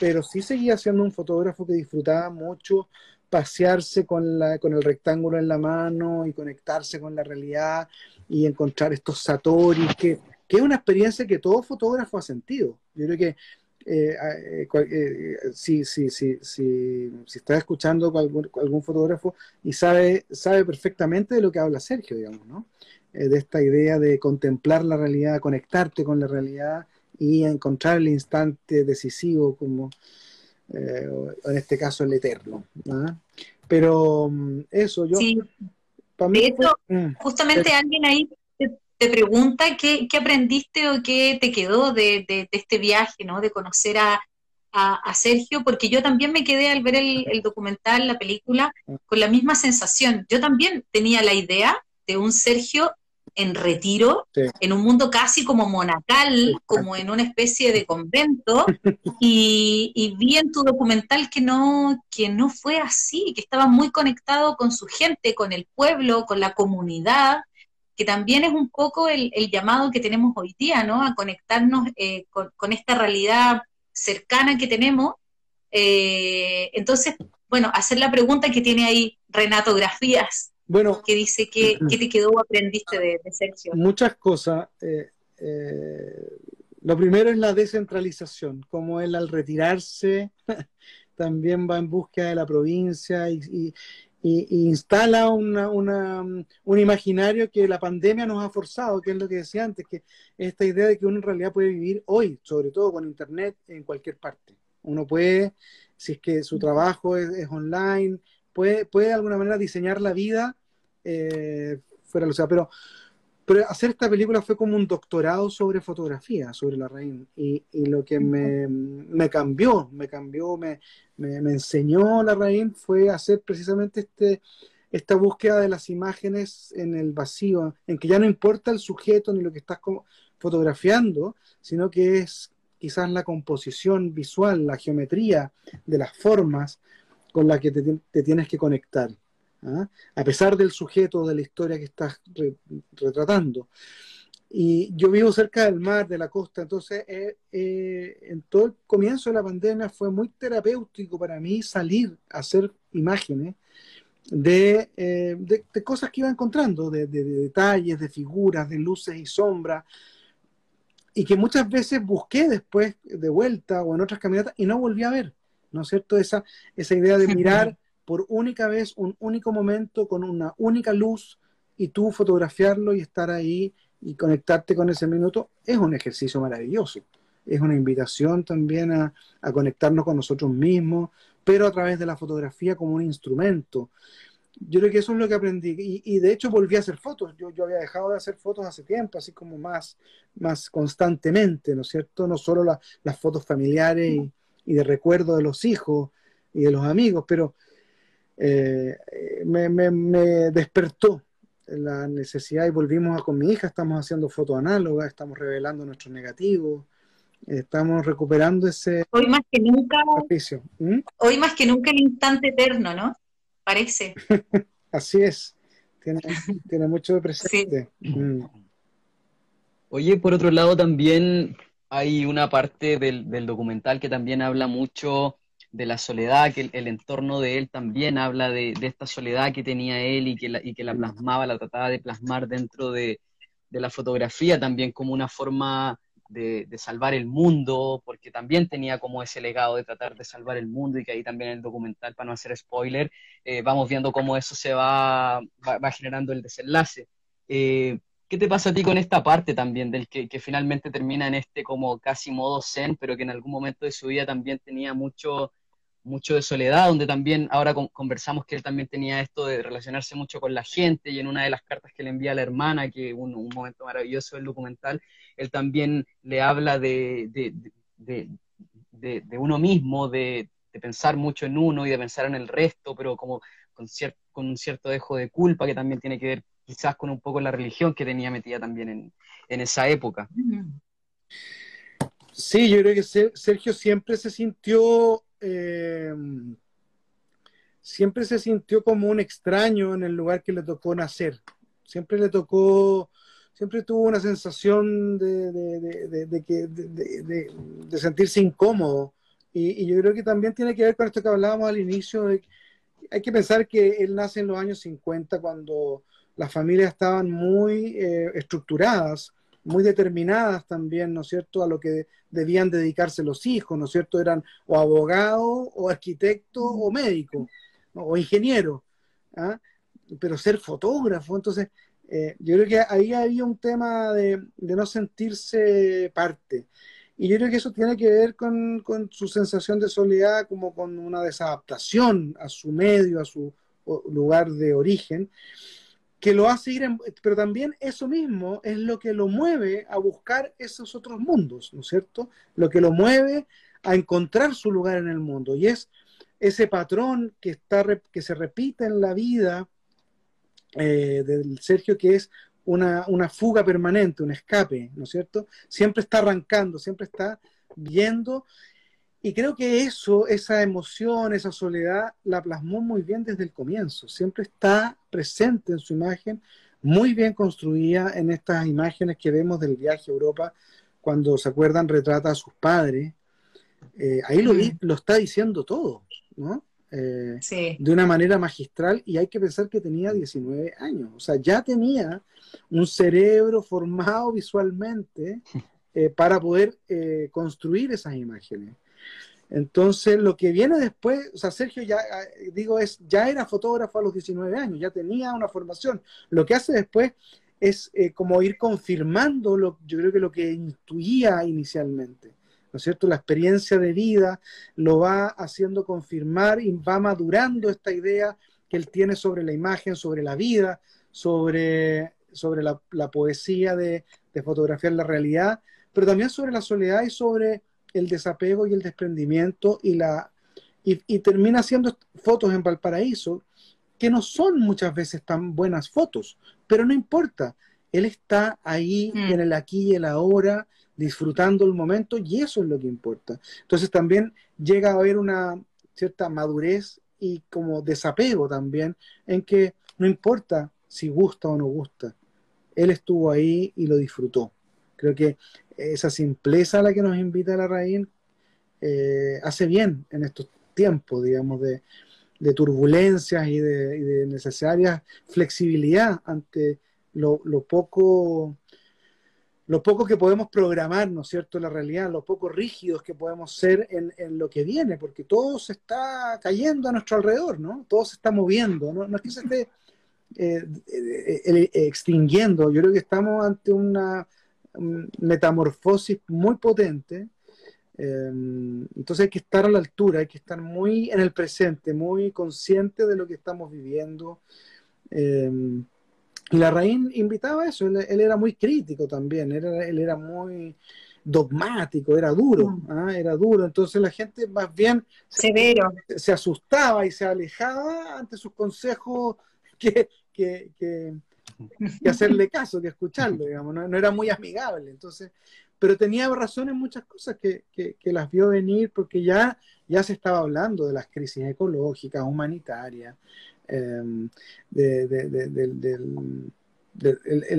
S2: Pero sí seguía siendo un fotógrafo que disfrutaba mucho pasearse con, la, con el rectángulo en la mano y conectarse con la realidad y encontrar estos satoris, que, que es una experiencia que todo fotógrafo ha sentido. Yo creo que eh, eh, eh, si, si, si, si, estás escuchando con algún, algún, fotógrafo y sabe, sabe perfectamente de lo que habla Sergio, digamos, ¿no? de esta idea de contemplar la realidad, conectarte con la realidad y encontrar el instante decisivo como eh, en este caso el eterno. ¿ah? Pero mm, eso, yo...
S3: Sí. de hecho, mm, justamente alguien ahí te, pregunta qué, aprendiste o qué te quedó de, este viaje, ¿no? De conocer a, Sergio, porque yo también me quedé al ver el, el, documental, la película, ah. con la misma sensación. Yo también tenía la idea de un Sergio en retiro, en un mundo casi como monacal, como en una especie de convento, y, vi en tu documental que no, que no fue así, que estaba muy conectado con su gente, con el pueblo, con la comunidad, que también es un poco el, llamado que tenemos hoy día, ¿no? A conectarnos eh, con, esta realidad cercana que tenemos. Eh, entonces, bueno, hacer la pregunta que tiene ahí Renato Grafías, bueno, ¿Qué dice que, te quedó o aprendiste de, Sergio?
S2: Muchas cosas. Eh, eh, lo primero es la descentralización, como él al retirarse también va en búsqueda de la provincia y, instala un imaginario que la pandemia nos ha forzado, que es lo que decía antes, que esta idea de que uno en realidad puede vivir hoy, sobre todo con Internet, en cualquier parte. Uno puede, si es que su trabajo es online, puede, puede de alguna manera diseñar la vida eh, fuera lo sea, pero, pero hacer esta película fue como un doctorado sobre fotografía, sobre la reina, y, lo que me, cambió, me cambió, me, me, enseñó la reina fue hacer precisamente este, esta búsqueda de las imágenes en el vacío, en que ya no importa el sujeto ni lo que estás fotografiando, sino que es quizás la composición visual, la geometría de las formas con las que te tienes que conectar. ¿Ah? a pesar del sujeto de la historia que estás retratando. Y yo vivo cerca del mar, de la costa, entonces eh, eh, en todo el comienzo de la pandemia fue muy terapéutico para mí salir a hacer imágenes de, eh, de, cosas que iba encontrando, de, detalles, de figuras, de luces y sombras, y que muchas veces busqué después de vuelta o en otras caminatas y no volví a ver, ¿no es cierto? Esa, esa idea de mirar por única vez, un único momento, con una única luz, y tú fotografiarlo y estar ahí y conectarte con ese minuto, es un ejercicio maravilloso. Es una invitación también a, conectarnos con nosotros mismos, pero a través de la fotografía como un instrumento. Yo creo que eso es lo que aprendí. Y, de hecho volví a hacer fotos. Yo, yo, había dejado de hacer fotos hace tiempo, así como más, más constantemente, ¿no es cierto? No solo las fotos familiares y, y, de recuerdo de los hijos y de los amigos, pero eh, me, despertó la necesidad y volvimos a con mi hija, estamos haciendo fotos análogas, estamos revelando nuestros negativos, estamos recuperando ese
S3: hoy más que nunca ¿Mm? hoy más que nunca el instante eterno, ¿no? Parece.
S2: Así es, tiene, tiene mucho de presente. Mm.
S1: Oye, por otro lado también hay una parte del, del documental que también habla mucho de la soledad, que el, entorno de él también habla de, esta soledad que tenía él y que, la, y que la plasmaba, la trataba de plasmar dentro de, la fotografía también como una forma de, salvar el mundo, porque también tenía como ese legado de tratar de salvar el mundo y que ahí también en el documental, para no hacer spoiler, eh, vamos viendo cómo eso se va, va, generando el desenlace. Eh, ¿Qué te pasa a ti con esta parte también, del que, finalmente termina en este como casi modo zen, pero que en algún momento de su vida también tenía mucho, mucho de soledad, donde también ahora conversamos que él también tenía esto de relacionarse mucho con la gente y en una de las cartas que le envía a la hermana, que un, un momento maravilloso del documental, él también le habla de, de, de, uno mismo, de, pensar mucho en uno y de pensar en el resto, pero como con, con un cierto dejo de culpa que también tiene que ver quizás con un poco la religión que tenía metida también en, esa época.
S2: Sí, yo creo que Sergio siempre se sintió, eh, siempre se sintió como un extraño en el lugar que le tocó nacer. Siempre le tocó, siempre tuvo una sensación de, de, sentirse incómodo. Y, y, yo creo que también tiene que ver con esto que hablábamos al inicio. hay que pensar que él nace en los años 50 cuando las familias estaban muy eh, estructuradas, muy determinadas también, ¿no es cierto?, a lo que debían dedicarse los hijos, ¿no es cierto? Eran o abogado, o arquitecto, o médico, o ingeniero, ¿ah? pero ser fotógrafo, entonces eh, yo creo que ahí había un tema de, no sentirse parte. Y yo creo que eso tiene que ver con, con, su sensación de soledad, como con una desadaptación a su medio, a su lugar de origen que lo hace ir, pero también eso mismo es lo que lo mueve a buscar esos otros mundos, ¿no es cierto? Lo que lo mueve a encontrar su lugar en el mundo y es ese patrón que, está, que se repite en la vida eh, del Sergio, que es una, una, fuga permanente, un escape, ¿no es cierto? Siempre está arrancando, siempre está viendo y creo que eso, esa emoción, esa soledad, la plasmó muy bien desde el comienzo. Siempre está presente en su imagen, muy bien construida en estas imágenes que vemos del viaje a Europa, cuando se acuerdan, retrata a sus padres. Eh, ahí lo, mm. lo, está diciendo todo, ¿no? Eh, de una manera magistral y hay que pensar que tenía 19 años, o sea, ya tenía un cerebro formado visualmente eh, para poder construir esas imágenes. Entonces, lo que viene después, o sea, Sergio ya, ah, digo, es, ya era fotógrafo a los 19 años, ya tenía una formación. Lo que hace después es eh, como ir confirmando, lo, yo creo que lo que intuía inicialmente, ¿no es cierto? La experiencia de vida lo va haciendo confirmar y va madurando esta idea que él tiene sobre la imagen, sobre la vida, sobre, sobre la, poesía de, de fotografiar la realidad, pero también sobre la soledad y sobre el desapego y el desprendimiento y la y, termina haciendo fotos en Valparaíso que no son muchas veces tan buenas fotos, pero no importa. Él está ahí mm. en el aquí y el ahora, disfrutando el momento, y eso es lo que importa. Entonces también llega a haber una cierta madurez y como desapego también, en que no importa si gusta o no gusta. Él estuvo ahí y lo disfrutó. Creo que esa simpleza a la que nos invita la raíz eh, hace bien en estos tiempos, digamos, de, turbulencias y de, necesaria flexibilidad ante lo, poco lo poco que podemos programar, ¿no es cierto?, la realidad, lo poco rígidos que podemos ser en, lo que viene, porque todo se está cayendo a nuestro alrededor, ¿no? Todo se está moviendo, ¿no? No es que se esté eh, eh, extinguiendo, yo creo que estamos ante una metamorfosis muy potente. Eh, entonces hay que estar a la altura, hay que estar muy en el presente, muy consciente de lo que estamos viviendo. Eh, y la raíz invitaba a eso, él, era muy crítico también, era, él era muy dogmático, era duro, mm. ¿ah? era duro. Entonces la gente más bien
S3: Severo.
S2: Se, asustaba y se alejaba ante sus consejos que, que hacerle caso, que escucharlo, digamos, no, era muy amigable. Entonces, pero tenía razón en muchas cosas que, las vio venir porque ya, ya se estaba hablando de las crisis ecológicas, humanitarias, em, él,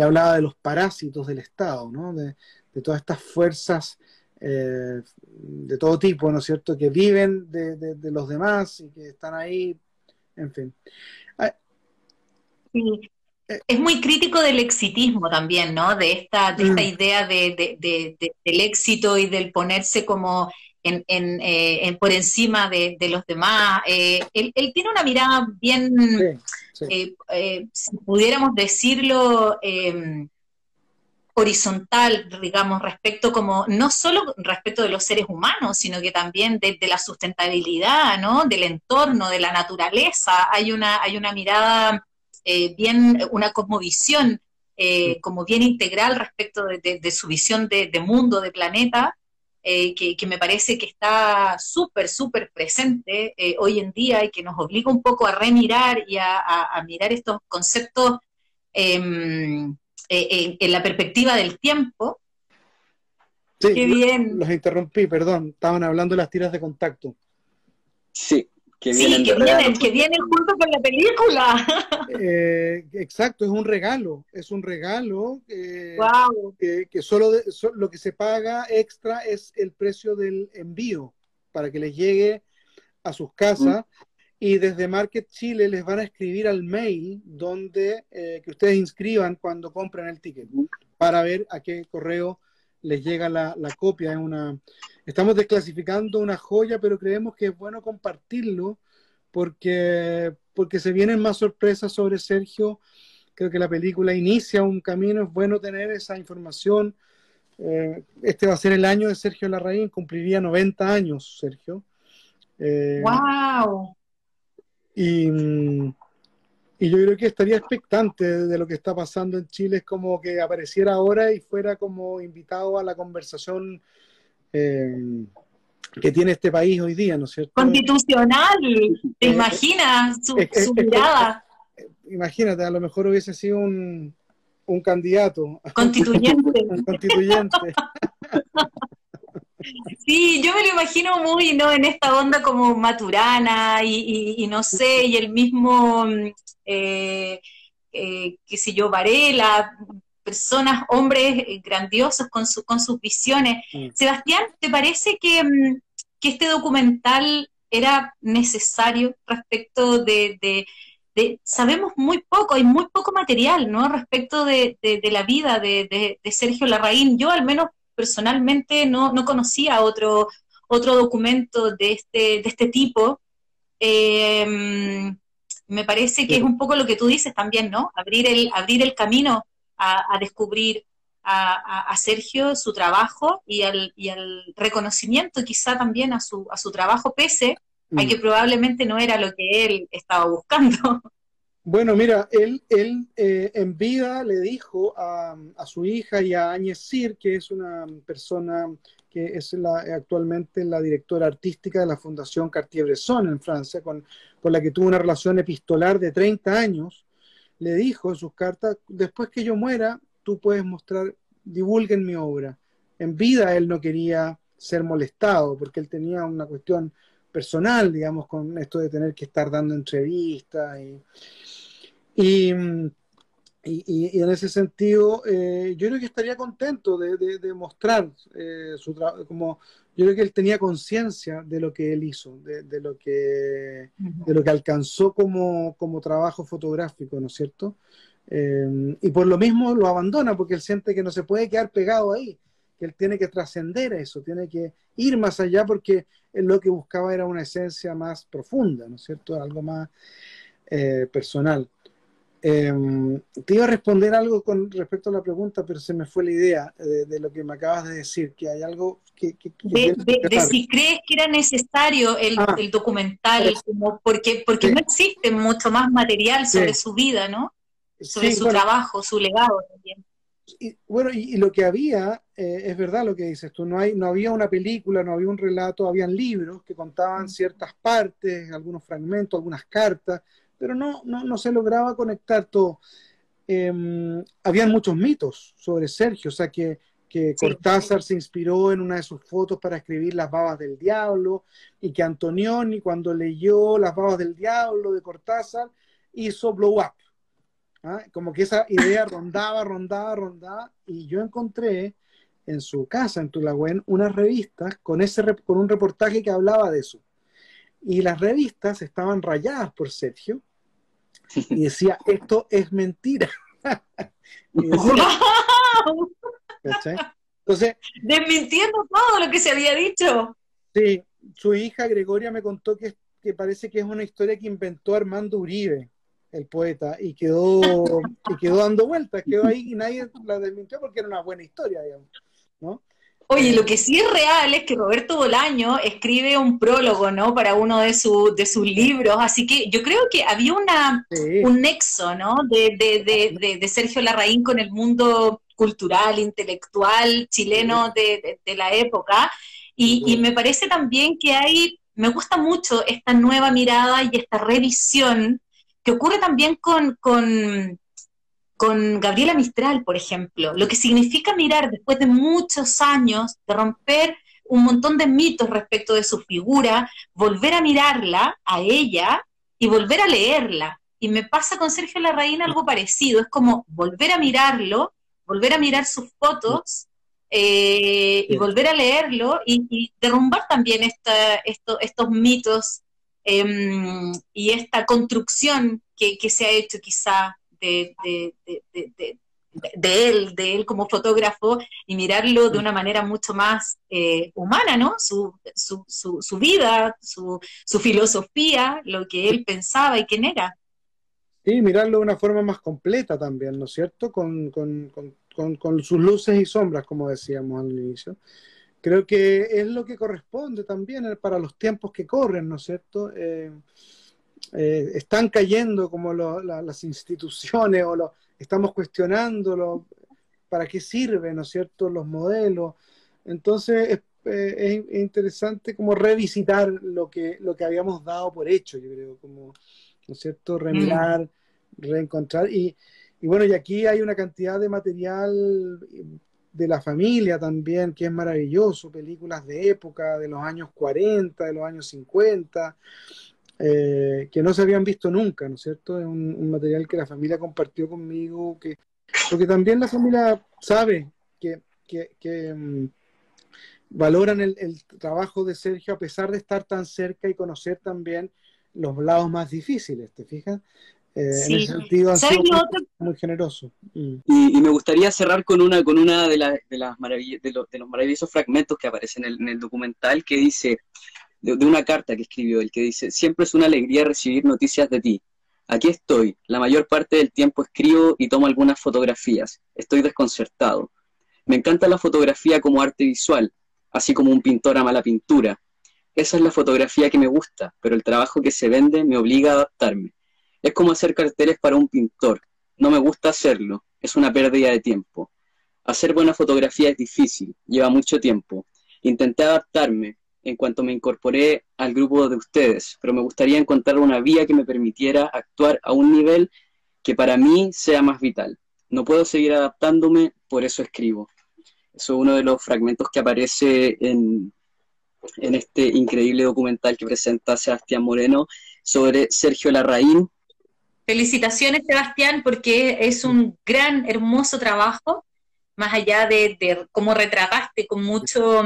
S2: hablaba de los parásitos del Estado, ¿no? de, todas estas fuerzas eh, de todo tipo, ¿no es cierto?, que viven de, de, los demás y que están ahí, en fin.
S3: Sí. Es muy crítico del exitismo también, ¿no? De esta, de esta mm. idea de, del éxito y del ponerse como en, en, eh, por encima de, los demás. Eh, él, tiene una mirada bien, eh, si pudiéramos decirlo, em, horizontal, digamos, respecto como, no solo respecto de los seres humanos, sino que también de, la sustentabilidad, ¿no? Del entorno, de la naturaleza. Hay una, hay una mirada bien, una cosmovisión como bien integral respecto de, su visión de, mundo, de planeta, eh, que, me parece que está súper, súper presente eh, hoy en día y que nos obliga un poco a remirar y a, mirar estos conceptos em, eh, en la perspectiva del tiempo.
S2: Sí, Qué bien. Los interrumpí, perdón, estaban hablando de las tiras de contacto.
S1: Sí,
S3: que vienen, sí, que vienen, que vienen junto con la película.
S2: Eh, exacto, es un regalo, es un regalo wow. que, que, solo, lo que se paga extra es el precio del envío para que les llegue a sus casas. Y desde Market Chile les van a escribir al mail donde eh, que ustedes inscriban cuando compren el ticket para ver a qué correo les llega la, la copia. Es una, estamos desclasificando una joya, pero creemos que es bueno compartirlo porque, porque se vienen más sorpresas sobre Sergio. Creo que la película inicia un camino, es bueno tener esa información. Eh, este va a ser el año de Sergio Larraín, cumpliría 90 años, Sergio.
S3: ¡Wow!
S2: Eh, y, y, yo creo que estaría expectante de lo que está pasando en Chile, es como que apareciera ahora y fuera como invitado a la conversación eh, que tiene este país hoy día, ¿no es cierto?
S3: Constitucional, ¿te eh, imaginas su, mirada?
S2: imagínate, a lo mejor hubiese sido un, un candidato.
S3: Constituyente.
S2: constituyente.
S3: Sí, yo me lo imagino muy, ¿no? En esta onda como Maturana y, no sé, y el mismo, eh, qué sé yo, Varela, personas, hombres eh, grandiosos con, su, con sus visiones. Mm. Sebastián, ¿te parece mm, que, este documental era necesario respecto de, sabemos muy poco, hay muy poco material, ¿no? Respecto de, la vida de, Sergio Larraín. Yo al menos personalmente no, conocía otro, otro documento de este, de este tipo. Em, me parece que es un poco lo que tú dices también, ¿no? Abrir el, abrir el camino a, descubrir a, Sergio su trabajo y al, y al, reconocimiento quizá también a su, a su trabajo, pese a que mm. probablemente no era lo que él estaba buscando.
S2: Bueno, mira, él, él eh, en vida le dijo a, su hija y a Áñez Sir, que es una persona que es la, actualmente la directora artística de la Fundación Cartier-Bresson en Francia, con, con, la que tuvo una relación epistolar de 30 años, le dijo en sus cartas, después que yo muera, tú puedes mostrar, divulguen mi obra. En vida él no quería ser molestado porque él tenía una cuestión personal, digamos, con esto de tener que estar dando entrevistas y, y, en ese sentido eh, yo creo que estaría contento de, mostrar eh, su trabajo, como yo creo que él tenía conciencia de lo que él hizo, de, lo, que, de lo que alcanzó como, como trabajo fotográfico, ¿no es cierto? Eh, y por lo mismo lo abandona porque él siente que no se puede quedar pegado ahí, que él tiene que trascender eso, tiene que ir más allá porque él lo que buscaba era una esencia más profunda, ¿no es cierto? Algo más eh, personal. Em, te iba a responder algo con respecto a la pregunta, pero se me fue la idea de, lo que me acabas de decir, que hay algo que...
S3: de, si crees que era necesario el, ah, documental, como porque, porque no existe mucho más material sobre su vida, ¿no? Sobre su trabajo, su legado también.
S2: Y, bueno, y, lo que había, eh, es verdad lo que dices tú, no, hay, no había una película, no había un relato, habían libros que contaban mm. ciertas partes, algunos fragmentos, algunas cartas, pero no, no, no se lograba conectar todo. Eh, habían muchos mitos sobre Sergio, o sea que, que Cortázar se inspiró en una de sus fotos para escribir Las babas del diablo y que Antonioni cuando leyó Las babas del diablo de Cortázar hizo Blow Up. ¿ah? Como que esa idea rondaba, rondaba, rondaba y yo encontré en su casa, en Tulagüen, unas revistas con, ese, con un reportaje que hablaba de eso. Y las revistas estaban rayadas por Sergio y decía, esto es mentira.
S3: Entonces, Desmintiendo todo lo que se había dicho.
S2: Sí, su hija Gregoria me contó que, que parece que es una historia que inventó Armando Uribe, el poeta, y quedó, y quedó dando vueltas, quedó ahí y nadie la desmintió porque era una buena historia, digamos, ¿no?
S3: Oye, lo que sí es real es que Roberto Bolaño escribe un prólogo, ¿no? Para uno de, de sus libros, así que yo creo que había una, un nexo, ¿no? De, de, de, Sergio Larraín con el mundo cultural, intelectual chileno de, la época, y, y, me parece también que hay, me gusta mucho esta nueva mirada y esta revisión que ocurre también con, con con Gabriela Mistral, por ejemplo, lo que significa mirar después de muchos años de romper un montón de mitos respecto de su figura, volver a mirarla, a ella, y volver a leerla. Y me pasa con Sergio Larraín algo parecido, es como volver a mirarlo, volver a mirar sus fotos eh, y volver a leerlo y, derrumbar también estos mitos em, y esta construcción que, que, se ha hecho quizá de, de, él, de él como fotógrafo, y mirarlo de una manera mucho más eh, humana, ¿no? Su, su, su, vida, su, su, filosofía, lo que él pensaba y quién era.
S2: Sí, mirarlo de una forma más completa también, ¿no es cierto? Con, con, con, con sus luces y sombras, como decíamos al inicio creo que es lo que corresponde también para los tiempos que corren, ¿no es cierto? Eh, eh, están cayendo como las instituciones o lo, estamos cuestionándolo, para qué sirven, ¿no es cierto?, los modelos. Entonces es, eh, interesante como revisitar lo que, lo que habíamos dado por hecho, yo creo, como, ¿no es cierto?, remirar, mm. reencontrar. Y, y bueno, y aquí hay una cantidad de material de la familia también, que es maravilloso, películas de época, de los años 40, de los años 50, eh, que no se habían visto nunca, ¿no es cierto? Es un, material que la familia compartió conmigo, que, porque también la familia sabe que, mm, valoran el, trabajo de Sergio a pesar de estar tan cerca y conocer también los lados más difíciles, ¿te fijas? Eh, en ese sentido ha sido muy, generoso.
S1: Mm. Y, me gustaría cerrar con una, con una de, las de, las de, los maravillosos fragmentos que aparecen en el documental que dice, de, una carta que escribió él, que dice, siempre es una alegría recibir noticias de ti. Aquí estoy, la mayor parte del tiempo escribo y tomo algunas fotografías. Estoy desconcertado. Me encanta la fotografía como arte visual, así como un pintor ama la pintura. Esa es la fotografía que me gusta, pero el trabajo que se vende me obliga a adaptarme. Es como hacer carteles para un pintor. No me gusta hacerlo, es una pérdida de tiempo. Hacer buena fotografía es difícil, lleva mucho tiempo. Intenté adaptarme, en cuanto me incorporé al grupo de ustedes, pero me gustaría encontrar una vía que me permitiera actuar a un nivel que para mí sea más vital. No puedo seguir adaptándome, por eso escribo. Eso es uno de los fragmentos que aparece en, este increíble documental que presenta Sebastián Moreno sobre Sergio Larraín.
S3: Felicitaciones, Sebastián, porque es un gran, hermoso trabajo, más allá de, de cómo retrataste con mucho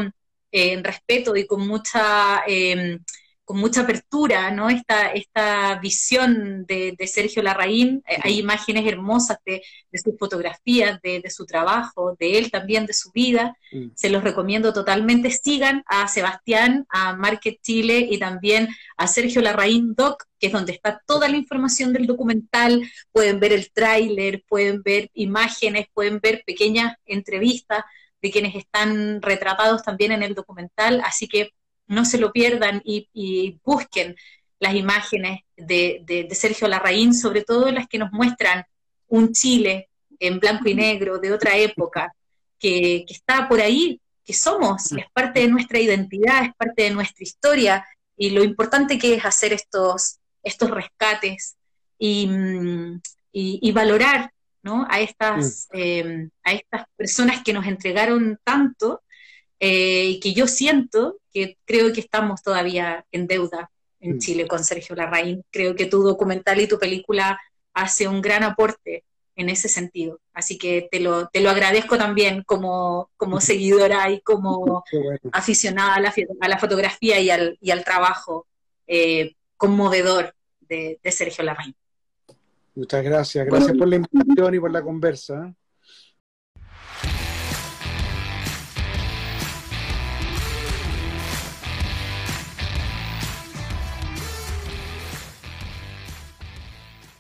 S3: en respeto y con mucha, em, con mucha apertura, ¿no? Esta, esta visión de, Sergio Larraín, eh, hay imágenes hermosas de, sus fotografías, de, su trabajo, de él también, de su vida, mm. se los recomiendo totalmente, sigan a Sebastián, a Market Chile y también a Sergio Larraín Doc, que es donde está toda la información del documental, pueden ver el tráiler, pueden ver imágenes, pueden ver pequeñas entrevistas, de quienes están retratados también en el documental, así que no se lo pierdan y, busquen las imágenes de, Sergio Larraín, sobre todo las que nos muestran un Chile en blanco y negro de otra época, que, está por ahí, que somos, es parte de nuestra identidad, es parte de nuestra historia, y lo importante que es hacer estos, estos rescates y, mm, y valorar ¿no? a, estas, em, a estas personas que nos entregaron tanto eh, y que yo siento que creo que estamos todavía en deuda en. Mm. Chile con Sergio Larraín. Creo que tu documental y tu película hace un gran aporte en ese sentido. Así que te lo, te lo agradezco también como, como seguidora y como aficionada a la, a la, fotografía y al, y al trabajo eh, conmovedor de Sergio Larraín.
S2: Muchas gracias. Gracias por la invitación y por la conversa. ¿eh?